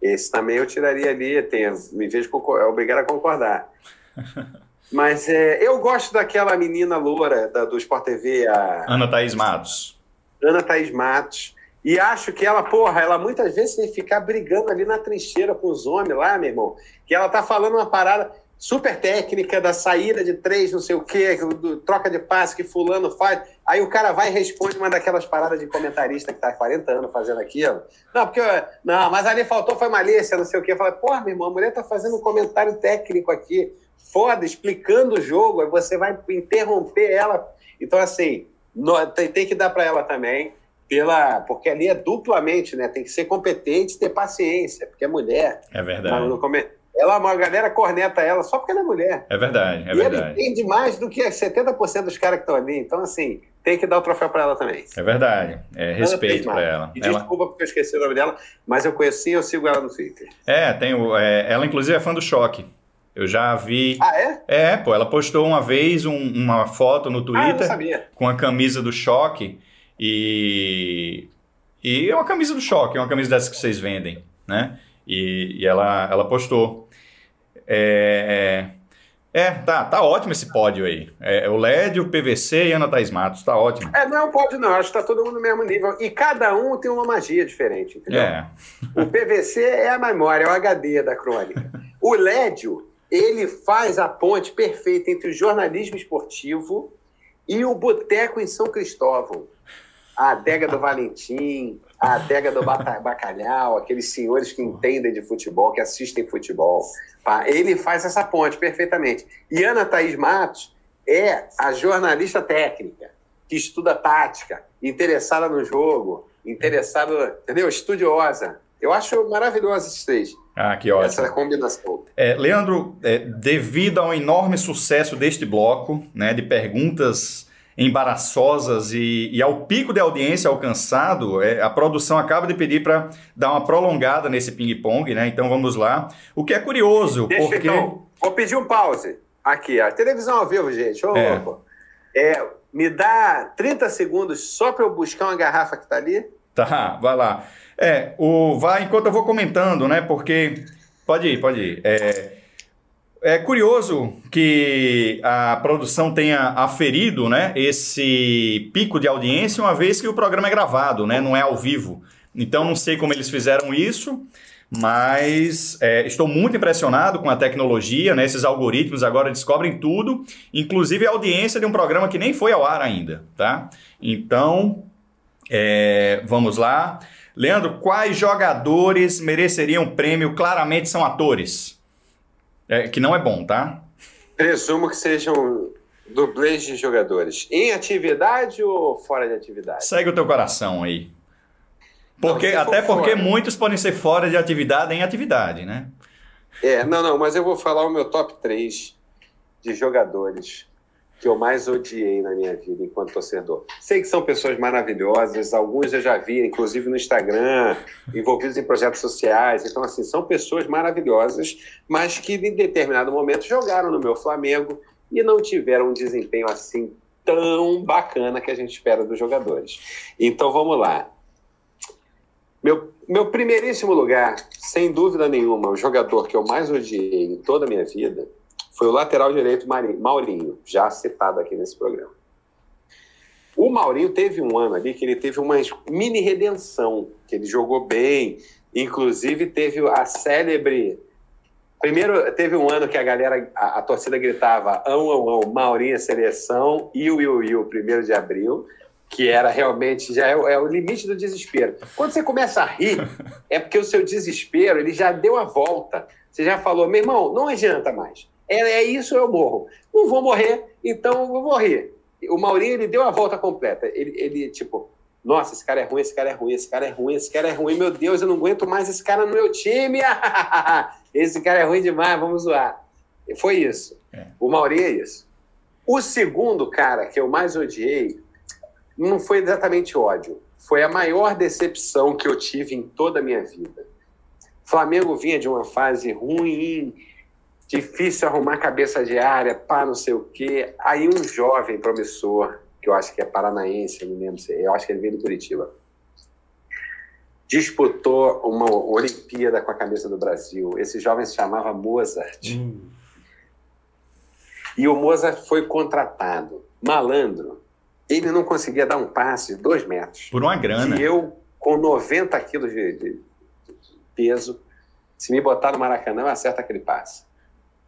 Esse também eu tiraria ali, tem, me vejo é obrigado a concordar. Mas é, eu gosto daquela menina loura da, do Sport TV, a Ana Thaís Matos. Ana Thaís Matos. E acho que ela, porra, ela muitas vezes tem que ficar brigando ali na trincheira com os homens lá, meu irmão. Que ela tá falando uma parada. super técnica da saída de três, não sei o quê, do, troca de passe que fulano faz. Aí o cara vai e responde uma daquelas paradas de comentarista que tá há 40 anos fazendo aquilo. Não, porque. Não, mas ali faltou foi malícia, não sei o quê. Fala, porra, meu irmão, a mulher tá fazendo um comentário técnico aqui, foda, explicando o jogo, aí você vai interromper ela. Então, assim, tem, tem que dar para ela também pela porque ali é duplamente, né? Tem que ser competente, ter paciência, porque é mulher. É verdade. No, no, ela, uma galera corneta ela só porque ela é mulher. É verdade, é e verdade. ela entende mais do que 70% dos caras que estão ali. Então, assim, tem que dar o troféu para ela também. É verdade. É respeito para ela. E ela... desculpa porque eu esqueci o nome dela, mas eu conheci e eu sigo ela no Twitter. É, tenho, é, ela inclusive é fã do Choque. Eu já vi. Ah, é? É, pô, ela postou uma vez um, uma foto no Twitter ah, com a camisa do Choque e. E é uma camisa do Choque, é uma camisa dessas que vocês vendem, né? E, e ela, ela postou. É, é, tá, tá ótimo esse pódio aí. É, o LED, o PVC e Ana Thaís Matos, tá ótimo. É, não é um pódio não, acho que tá todo mundo no mesmo nível. E cada um tem uma magia diferente, entendeu? É. O PVC é a memória, é o HD da crônica. O LED, ele faz a ponte perfeita entre o jornalismo esportivo e o boteco em São Cristóvão. A adega do Valentim, a adega do Bacalhau, aqueles senhores que entendem de futebol, que assistem futebol. Ele faz essa ponte perfeitamente. E Ana Thaís Matos é a jornalista técnica, que estuda tática, interessada no jogo, interessada, entendeu? Estudiosa. Eu acho maravilhoso esses três. Ah, que ótimo. Essa combinação. É, Leandro, é, devido ao enorme sucesso deste bloco, né, de perguntas embaraçosas e, e, ao pico de audiência alcançado, é, a produção acaba de pedir para dar uma prolongada nesse ping-pong, né? Então vamos lá. O que é curioso, Deixa, porque. Então, vou pedir um pause. Aqui, a televisão ao vivo, gente. Ô, é. É, me dá 30 segundos só para eu buscar uma garrafa que está ali? Tá, vai lá. É, o, vai enquanto eu vou comentando, né? Porque. Pode ir, pode ir. É, é curioso que a produção tenha aferido né, esse pico de audiência, uma vez que o programa é gravado, né, não é ao vivo. Então, não sei como eles fizeram isso, mas é, estou muito impressionado com a tecnologia, né? Esses algoritmos agora descobrem tudo, inclusive a audiência de um programa que nem foi ao ar ainda, tá? Então, é, vamos lá. Leandro, quais jogadores mereceriam prêmio? Claramente são atores. É, que não é bom, tá? Presumo que sejam dublês de jogadores. Em atividade ou fora de atividade? Segue o teu coração aí. Porque, não, até porque fora. muitos podem ser fora de atividade em atividade, né? É, não, não, mas eu vou falar o meu top 3 de jogadores que eu mais odiei na minha vida enquanto torcedor. Sei que são pessoas maravilhosas, alguns eu já vi, inclusive no Instagram, envolvidos em projetos sociais. Então, assim, são pessoas maravilhosas, mas que em determinado momento jogaram no meu Flamengo e não tiveram um desempenho assim tão bacana que a gente espera dos jogadores. Então, vamos lá. Meu, meu primeiríssimo lugar, sem dúvida nenhuma, o jogador que eu mais odiei em toda a minha vida foi o lateral direito Maurinho, já citado aqui nesse programa. O Maurinho teve um ano ali que ele teve uma mini redenção, que ele jogou bem, inclusive teve a célebre. Primeiro, teve um ano que a galera, a, a torcida gritava ão, ão, ão, Maurinho é seleção, iu, iu, iu, primeiro de abril, que era realmente, já é, é o limite do desespero. Quando você começa a rir, é porque o seu desespero, ele já deu a volta. Você já falou, meu irmão, não adianta mais é, é isso, eu morro. Não vou morrer, então eu vou morrer. O Maurinho, ele deu a volta completa. Ele, ele, tipo, nossa, esse cara é ruim, esse cara é ruim, esse cara é ruim, esse cara é ruim, meu Deus, eu não aguento mais esse cara no meu time. esse cara é ruim demais, vamos zoar. Foi isso. É. O Maurinho é isso. O segundo cara que eu mais odiei não foi exatamente ódio, foi a maior decepção que eu tive em toda a minha vida. Flamengo vinha de uma fase ruim, difícil arrumar cabeça de área, pá, não sei o quê. Aí um jovem promissor, que eu acho que é paranaense, não lembro eu acho que ele veio do Curitiba, disputou uma Olimpíada com a camisa do Brasil. Esse jovem se chamava Mozart. Hum. E o Mozart foi contratado. Malandro. Ele não conseguia dar um passe de dois metros. Por uma grana. E eu, com 90 quilos de, de, de peso, se me botar no Maracanã, eu acerto aquele passe.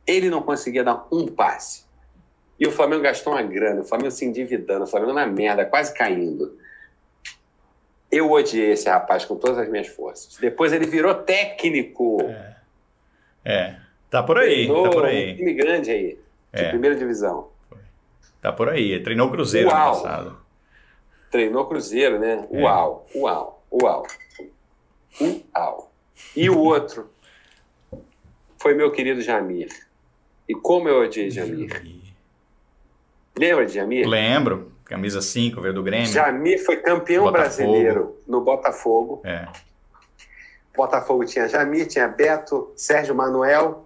Ele não conseguia dar um passe. E o Flamengo gastou uma grana, o Flamengo se endividando, o Flamengo na merda, quase caindo. Eu odiei esse rapaz com todas as minhas forças. Depois ele virou técnico. É. é. Tá por aí, Treinou tá por aí. Um time grande aí, de é. primeira divisão. Tá por aí. Treinou Cruzeiro Uau. no passado. Treinou Cruzeiro, né? É. Uau, uau, uau. Uau. E o outro foi meu querido Jamir. E como eu odiei Jamir. Lembra de Jamir? Lembro. Camisa 5, veio do Grêmio. Jamir foi campeão Botafogo. brasileiro no Botafogo. É. Botafogo tinha Jamir, tinha Beto, Sérgio Manuel.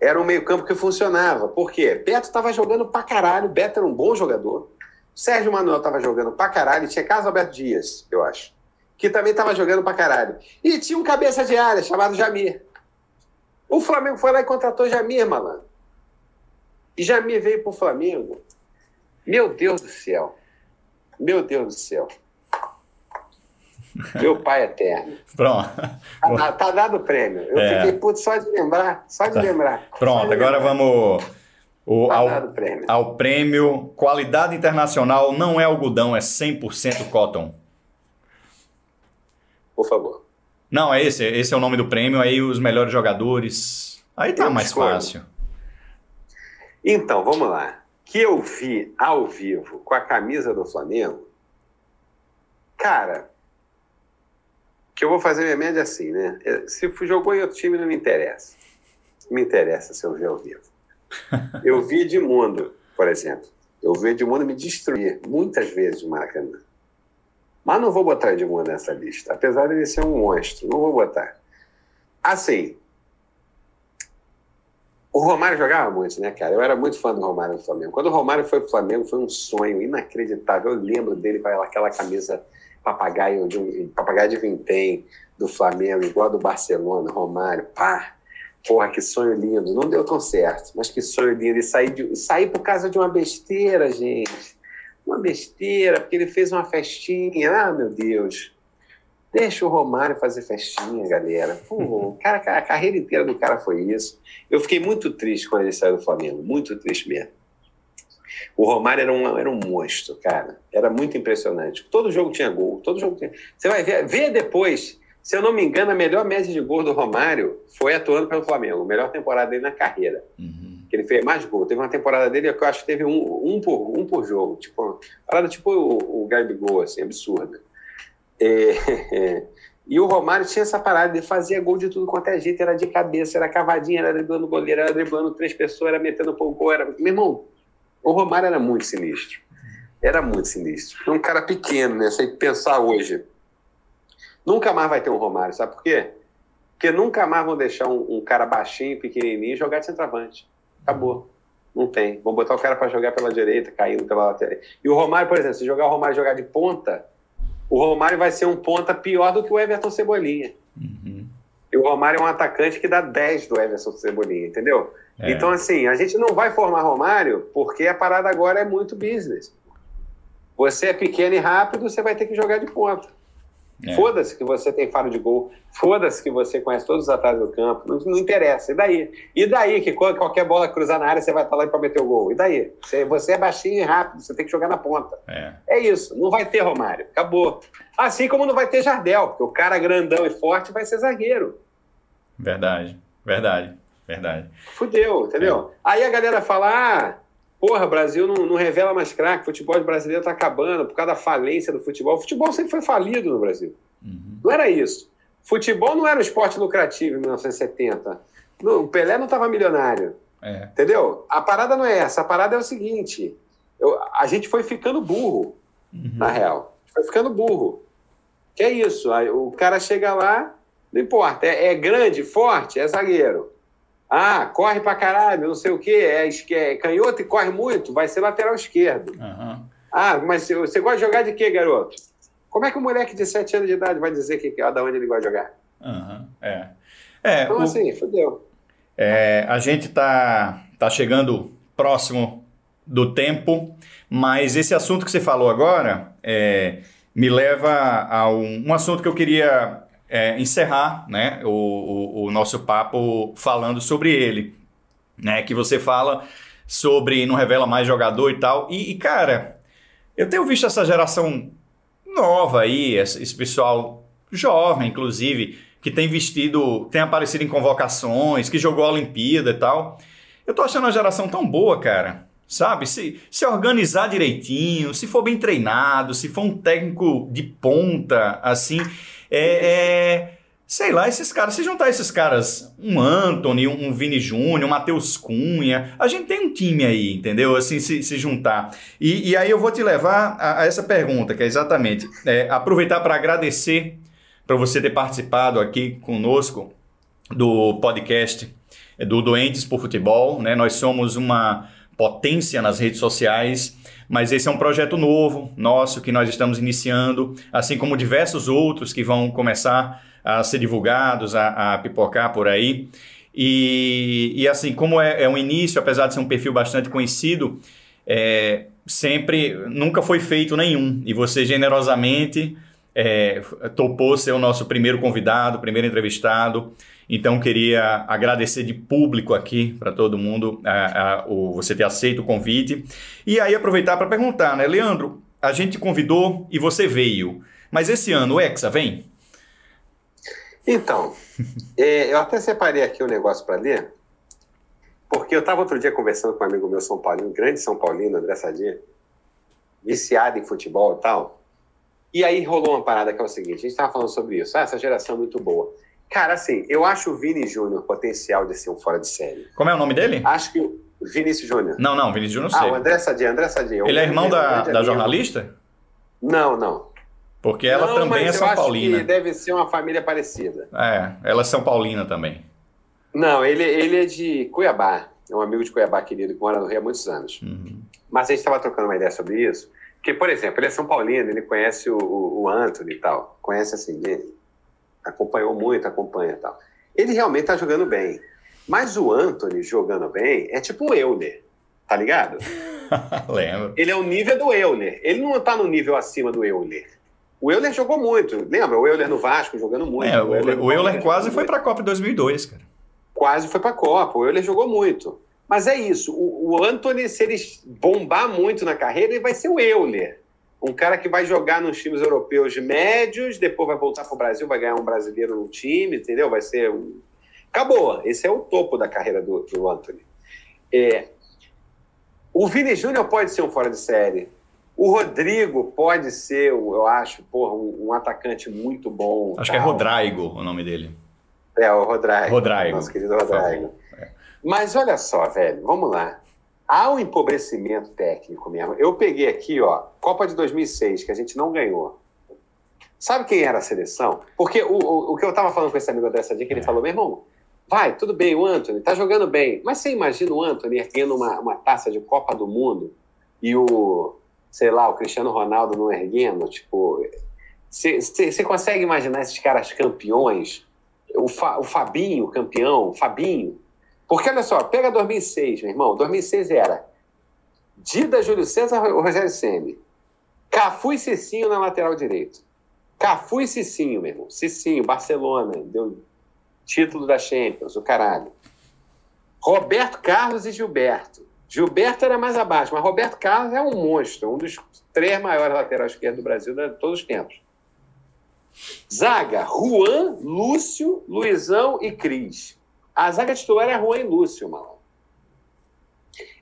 Era um meio-campo que funcionava. Por quê? Beto estava jogando pra caralho. Beto era um bom jogador. Sérgio Manuel estava jogando pra caralho. E tinha Carlos Alberto Dias, eu acho. Que também estava jogando pra caralho. E tinha um cabeça de área chamado Jamir. O Flamengo foi lá e contratou Jamir, malandro. E Jamir veio pro Flamengo. Meu Deus do céu. Meu Deus do céu. Meu pai eterno. Pronto. Tá, tá dado o prêmio. Eu é. fiquei puto só de lembrar. Só de tá. lembrar. Pronto, de agora lembrar. vamos. O, tá ao, prêmio. ao prêmio Qualidade Internacional não é algodão, é 100% cotton. Por favor. Não, é esse. Esse é o nome do prêmio. Aí os melhores jogadores. Aí tá mais fácil. Então, vamos lá. Que eu vi ao vivo com a camisa do Flamengo. Cara, que eu vou fazer minha média assim, né? É, se jogou em outro time, não me interessa. Não me interessa se eu ver ao vivo. Eu vi Edmundo, por exemplo. Eu vi Edmundo me destruir muitas vezes no Maracanã. Mas não vou botar Edmundo nessa lista, apesar de ele ser um monstro. Não vou botar. Assim, o Romário jogava muito, né, cara? Eu era muito fã do Romário no Flamengo. Quando o Romário foi pro Flamengo, foi um sonho inacreditável. Eu lembro dele com aquela camisa papagaio de, um, papagaio de vintém do Flamengo, igual do Barcelona, Romário, pá, porra, que sonho lindo. Não deu tão certo, mas que sonho lindo. E sair, de, sair por causa de uma besteira, gente. Uma besteira, porque ele fez uma festinha. Ah, meu Deus. Deixa o Romário fazer festinha, galera. Pô, cara, a carreira inteira do cara foi isso. Eu fiquei muito triste quando ele saiu do Flamengo, muito triste mesmo. O Romário era um, era um monstro, cara. Era muito impressionante. Todo jogo tinha gol, todo jogo tinha. Você vai ver, ver depois. Se eu não me engano, a melhor média de gol do Romário foi atuando pelo Flamengo. A melhor temporada dele na carreira. Uhum. Que ele fez mais gol. Teve uma temporada dele que eu acho que teve um, um, por, um por jogo. Tipo, parada tipo o, o Gabigol, assim, absurda. É, e o Romário tinha essa parada de fazer gol de tudo quanto é jeito. Era de cabeça, era cavadinha, era driblando goleiro, era driblando três pessoas, era metendo pouco gol. Era... Meu irmão, o Romário era muito sinistro. Era muito sinistro. É um cara pequeno, né? Você pensar hoje. Nunca mais vai ter um Romário, sabe por quê? Porque nunca mais vão deixar um, um cara baixinho, pequenininho, jogar de centroavante. Acabou. Não tem. Vão botar o cara para jogar pela direita, caindo pela lateral. E o Romário, por exemplo, se jogar o Romário jogar de ponta, o Romário vai ser um ponta pior do que o Everton Cebolinha. Uhum. E o Romário é um atacante que dá 10 do Everton Cebolinha, entendeu? É. Então, assim, a gente não vai formar Romário porque a parada agora é muito business. Você é pequeno e rápido, você vai ter que jogar de ponta. É. Foda-se que você tem faro de gol, foda-se que você conhece todos os atalhos do campo, não, não, interessa. E daí? E daí que quando qualquer bola cruzar na área, você vai estar lá para meter o gol? E daí? Você, você, é baixinho e rápido, você tem que jogar na ponta. É. é isso, não vai ter Romário, acabou. Assim como não vai ter Jardel, porque o cara grandão e forte vai ser zagueiro. Verdade, verdade. Verdade. Fudeu, entendeu? É. Aí a galera fala: ah, porra, Brasil não, não revela mais craque, futebol brasileiro tá acabando por causa da falência do futebol. O futebol sempre foi falido no Brasil. Uhum. Não era isso. Futebol não era um esporte lucrativo em 1970. o Pelé não estava milionário. É. Entendeu? A parada não é essa. A parada é o seguinte: eu, a gente foi ficando burro, uhum. na real. Foi ficando burro. Que é isso. Aí, o cara chega lá, não importa. É, é grande, forte, é zagueiro. Ah, corre pra caralho, não sei o quê, é, é canhoto e corre muito, vai ser lateral esquerdo. Uhum. Ah, mas você gosta de jogar de quê, garoto? Como é que um moleque de 7 anos de idade vai dizer que, da onde ele gosta de jogar? Uhum. É. é. Então, o, assim, fodeu. É, a gente tá, tá chegando próximo do tempo, mas esse assunto que você falou agora é, me leva a um, um assunto que eu queria é, encerrar né, o, o, o, nosso papo falando sobre ele. né? Que você fala sobre não revela mais jogador e tal. E, e cara, eu tenho visto essa geração nova aí, esse pessoal jovem, inclusive, que tem vestido, tem aparecido em convocações, que jogou a Olimpíada e tal. Eu tô achando uma geração tão boa, cara. Sabe? Se, se organizar direitinho, se for bem treinado, se for um técnico de ponta, assim, é, é sei lá, esses caras, se juntar esses caras, um Anthony, um Vini Júnior, um Matheus Cunha, a gente tem um time aí, entendeu? Assim, se, se juntar. E, e aí eu vou te levar a, a essa pergunta, que é exatamente, é, aproveitar para agradecer para você ter participado aqui conosco do podcast do Doentes por Futebol, né? Nós somos uma potência nas redes sociais, mas esse é um projeto novo nosso que nós estamos iniciando, assim como diversos outros que vão começar a ser divulgados, a, a pipocar por aí. E, e assim, como é, é, um início, apesar de ser um perfil bastante conhecido, é, sempre, nunca foi feito nenhum. E você generosamente é, topou ser o nosso primeiro convidado, primeiro entrevistado. Então, queria agradecer de público aqui para todo mundo a, a, o, você ter aceito o convite. E aí, aproveitar para perguntar, né, Leandro? A gente convidou e você veio. Mas esse ano o Hexa vem? Então, é, eu até separei aqui um negócio para ler, porque eu estava outro dia conversando com um amigo meu São Paulino, grande São Paulino, André Sadia, viciado em futebol e tal. E aí rolou uma parada que é o seguinte: a gente estava falando sobre isso. Ah, essa geração é muito boa. Cara, assim, eu acho o Vini Júnior potencial de ser um fora de série. Como é o nome dele? Acho que o Vinícius Júnior. Não, não, Vinícius Júnior Ah, o André Sadia, André Sadia. Ele é irmão da, da jornalista? Não, não. Porque ela não, também é São Paulina. deve ser uma família parecida. É, ela é São Paulina também. Não, ele, ele é de Cuiabá. É um amigo de Cuiabá querido que mora no Rio há muitos anos. Uhum. Mas a gente estava trocando uma ideia sobre isso. Porque, por exemplo, ele é São Paulino, ele conhece o, o Anthony e tal. Conhece assim, ele acompanhou muito, acompanha e tal. Ele realmente está jogando bem. Mas o Anthony jogando bem é tipo o Euler, tá ligado? Lembro. Ele é o nível do Euler. Ele não está no nível acima do Euler. O Euler jogou muito, lembra? O Euler no Vasco jogando muito. É, o Euler, o Euler quase foi para a Copa 2002, cara. Quase foi para a Copa. O Euler jogou muito. Mas é isso. O, o Anthony, se ele bombar muito na carreira, ele vai ser o Euler. Um cara que vai jogar nos times europeus médios, depois vai voltar para o Brasil, vai ganhar um brasileiro no time, entendeu? Vai ser um. Acabou. Esse é o topo da carreira do, do Anthony. É... O Vini Júnior pode ser um fora de série. O Rodrigo pode ser, eu acho, porra, um, um atacante muito bom. Acho tal. que é Rodrigo o nome dele. É, o Rodrigo. Rodrigo. Nosso querido Rodrigo. É. Mas olha só, velho, vamos lá. Há um empobrecimento técnico mesmo. Eu peguei aqui, ó, Copa de 2006, que a gente não ganhou. Sabe quem era a seleção? Porque o, o, o que eu tava falando com esse amigo dessa dia, que ele é. falou, meu irmão, vai, tudo bem, o Anthony tá jogando bem. Mas você imagina o Anthony erguendo uma, uma taça de Copa do Mundo e o, sei lá, o Cristiano Ronaldo não erguendo, tipo, você consegue imaginar esses caras campeões? O, Fa, o Fabinho campeão, Fabinho. Porque olha só, pega 2006, meu irmão. 2006 era Dida, Júlio César, Rogério Ceni, Cafu e Cicinho na lateral direito. Cafu e Cicinho, meu irmão. Cicinho, Barcelona, deu título da Champions, o caralho. Roberto Carlos e Gilberto. Gilberto era mais abaixo, mas Roberto Carlos é um monstro, um dos três maiores laterais esquerdos do Brasil de todos os tempos. Zaga, Juan, Lúcio, Luizão e Cris. A zaga titular é Juan e Lúcio, mano.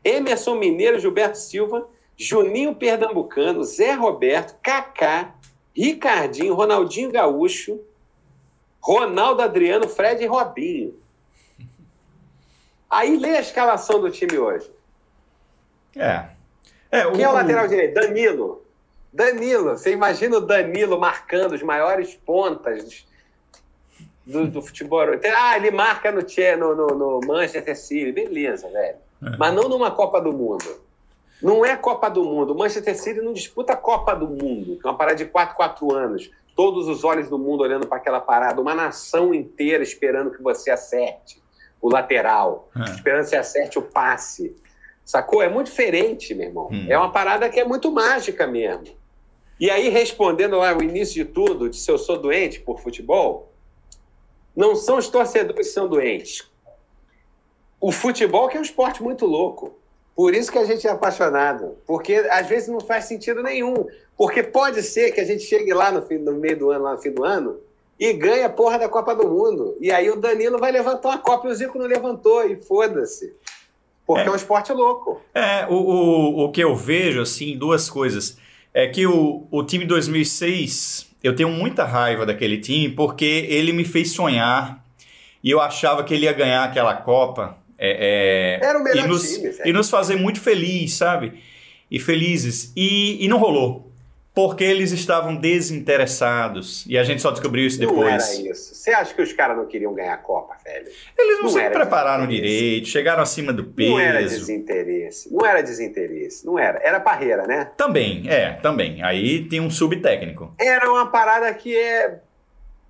Emerson Mineiro, Gilberto Silva, Juninho Pernambucano, Zé Roberto, Kaká, Ricardinho, Ronaldinho Gaúcho, Ronaldo Adriano, Fred e Robinho. Aí lê a escalação do time hoje. É. é Quem o... é o lateral direito? Danilo. Danilo. Você imagina o Danilo marcando os maiores pontas do, do futebol. Ah, ele marca no, no, no, no Manchester City. Beleza, velho. É. Mas não numa Copa do Mundo. Não é Copa do Mundo. O Manchester City não disputa a Copa do Mundo, que é uma parada de 4, 4 anos. Todos os olhos do mundo olhando para aquela parada. Uma nação inteira esperando que você acerte o lateral, é. esperando que você acerte o passe. Sacou? É muito diferente, meu irmão. Hum. É uma parada que é muito mágica mesmo. E aí, respondendo lá o início de tudo, de se eu sou doente por futebol, não são os torcedores que são doentes. o futebol que é um esporte muito louco. Por isso que a gente é apaixonado. Porque às vezes não faz sentido nenhum. Porque pode ser que a gente chegue lá no, fim, no meio do ano, lá no fim do ano, e ganha a porra da Copa do Mundo. E aí o Danilo vai levantar uma Copa e o Zico não levantou, e foda-se. Porque é. é, um esporte louco. É, o, o, o que eu vejo, assim, duas coisas. É que o, o time 2006, eu tenho muita raiva daquele time, porque ele me fez sonhar. E eu achava que ele ia ganhar aquela Copa. É, é, Era o melhor e nos, time. E nos fazer muito feliz, sabe? E felizes. E, e não rolou porque eles estavam desinteressados. E a gente só descobriu isso depois. Não era isso. Você acha que os caras não queriam ganhar a Copa, velho? Eles não, não se prepararam direito, chegaram acima do peso. Não era desinteresse. Não era desinteresse. Não era. Era parreira, né? Também, é, também. Aí tem um subtécnico. Era uma parada que é.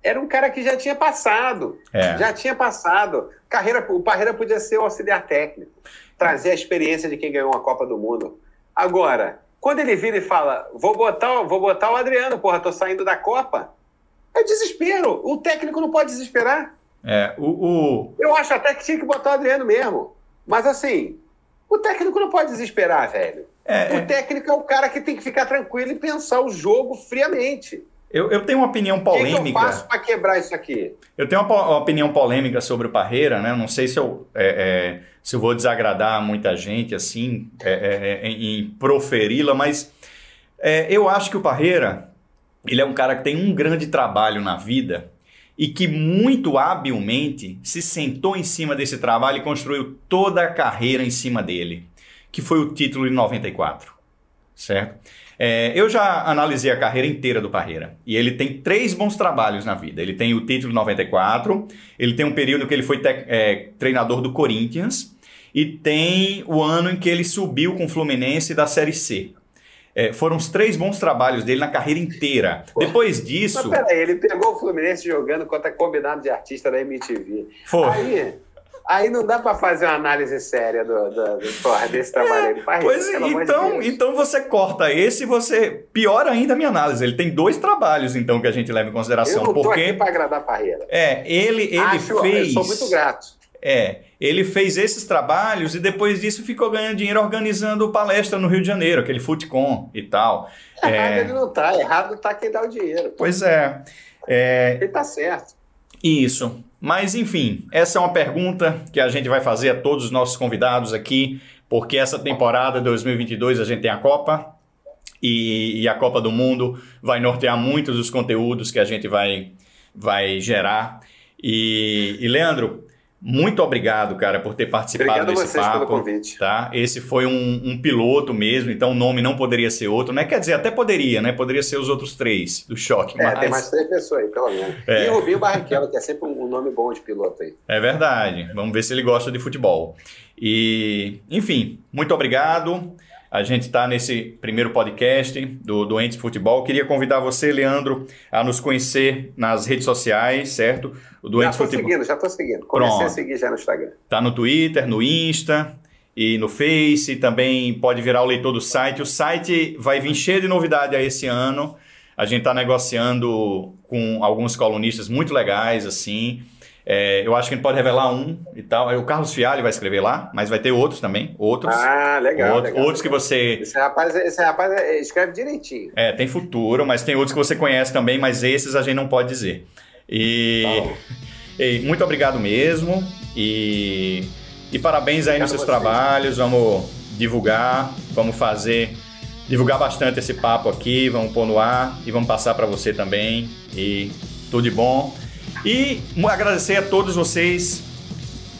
Era um cara que já tinha passado. É. Já tinha passado. Carreira, o Parreira podia ser o auxiliar técnico. Trazer a experiência de quem ganhou uma Copa do Mundo. Agora, quando ele vira e fala, vou botar, vou botar o Adriano, porra, tô saindo da Copa, é desespero. O técnico não pode desesperar. É, o, o... Eu acho até que tinha que botar o Adriano mesmo. Mas assim, o técnico não pode desesperar, velho. É, o é... técnico é o cara que tem que ficar tranquilo e pensar o jogo friamente. Eu, eu tenho uma opinião polêmica. O que, eu faço para quebrar isso aqui? Eu tenho uma, uma, opinião polêmica sobre o Parreira, né? Não sei se eu, é, é, se eu vou desagradar muita gente assim é, é, é em, proferi-la, mas eu acho que o Parreira ele é um cara que tem um grande trabalho na vida e que muito habilmente se sentou em cima desse trabalho e construiu toda a carreira em cima dele, que foi o título de 94, certo? É, eu já analisei a carreira inteira do Parreira e ele tem três bons trabalhos na vida. Ele tem o título 94, ele tem um período que ele foi é, treinador do Corinthians e tem o ano em que ele subiu com o Fluminense da Série C. É, foram os três bons trabalhos dele na carreira inteira. Pô, Depois disso. Mas peraí, ele pegou o Fluminense jogando contra combinado de artista da MTV. Foi. Aí, Aí não dá para fazer uma análise séria do, do, do porra, desse trabalho. É, pois então, de então você corta esse e você. Pior ainda a minha análise. Ele tem dois trabalhos, então, que a gente leva em consideração. Eu não porque... aqui para agradar a Parreira. É, ele, ele Acho, fez. Eu sou muito grato. É, ele fez esses trabalhos e depois disso ficou ganhando dinheiro organizando palestra no Rio de Janeiro, aquele Futecom e tal. Errado é... ele não tá, errado tá quem dá o dinheiro. Pois é. é... Ele tá certo. Isso. Mas, enfim, essa é uma pergunta que a gente vai fazer a todos os nossos convidados aqui, porque essa temporada 2022 a gente tem a Copa e, e a Copa do Mundo vai nortear muitos dos conteúdos que a gente vai, vai gerar. E, e Leandro, muito obrigado, cara, por ter participado obrigado desse papo. Pelo convite. Tá? Esse foi um, um, piloto mesmo, então o nome não poderia ser outro, né? Quer dizer, até poderia, né? Poderia ser os outros três do choque. É, mas... tem mais três pessoas aí, pelo menos. É. E o Rubinho Barrichello, que é sempre um nome bom de piloto aí. É verdade. Vamos ver se ele gosta de futebol. E, enfim, muito obrigado. A gente está nesse primeiro podcast do Doentes Futebol. Queria convidar você, Leandro, a nos conhecer nas redes sociais, certo? O Doentes já estou seguindo, já estou seguindo. Comecei Pronto. a seguir já no Instagram. Tá no Twitter, no Insta e no Face. Também pode virar o leitor do site. O site vai vir cheio de novidade a esse ano. A gente está negociando com alguns colunistas muito legais, assim. É, eu acho que a gente pode revelar um e tal. O Carlos Fialho vai escrever lá, mas vai ter outros também. Outros. Ah, legal. Outros, legal, outros legal. que você. Esse rapaz, esse rapaz escreve direitinho. É, tem futuro, mas tem outros que você conhece também, mas esses a gente não pode dizer. E, tá e muito obrigado mesmo. E, e parabéns aí obrigado nos seus trabalhos. Vamos divulgar, vamos fazer. Divulgar bastante esse papo aqui, vamos pôr no ar e vamos passar para você também. E tudo de bom. E agradecer a todos vocês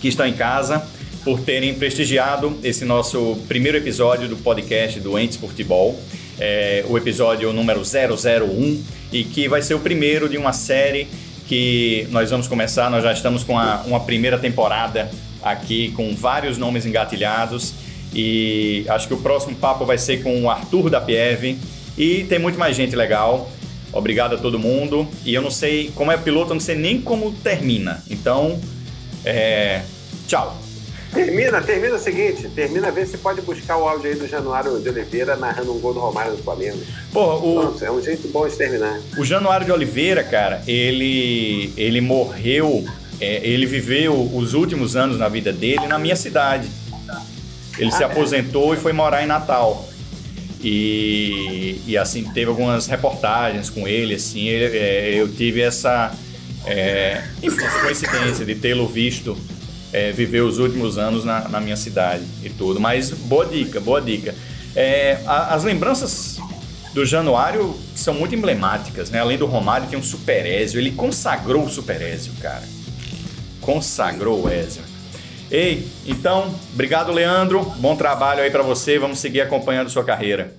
que estão em casa por terem prestigiado esse nosso primeiro episódio do podcast Doentes por Futebol, é, o episódio número 001, e que vai ser o primeiro de uma série que nós vamos começar. Nós já estamos com a, uma primeira temporada aqui com vários nomes engatilhados e acho que o próximo papo vai ser com o Arthur da Pieve e tem muito mais gente legal. Obrigado a todo mundo. E eu não sei, como é piloto, eu não sei nem como termina. Então, é... tchau. Termina, termina o seguinte, termina, vê se pode buscar o áudio aí do Januário de Oliveira narrando um gol do Romário do Flamengo. Pô, o... Pronto, é um jeito bom de terminar. O Januário de Oliveira, cara, ele, ele morreu é, ele viveu os últimos anos na vida dele na minha cidade. Ele se aposentou e foi morar em Natal. E, e assim, teve algumas reportagens com ele, assim, ele, é, eu tive essa, é, essa coincidência de tê-lo visto é, viver os últimos anos na, na, minha cidade e tudo. Mas boa dica, boa dica. É, a, as lembranças do Januário são muito emblemáticas, né? Além do Romário, tem um Super Ézio. Ele consagrou o Super Ézio, cara. Consagrou o Ézio. Ei, então, obrigado, Leandro. Bom trabalho aí para você. Vamos seguir acompanhando sua carreira.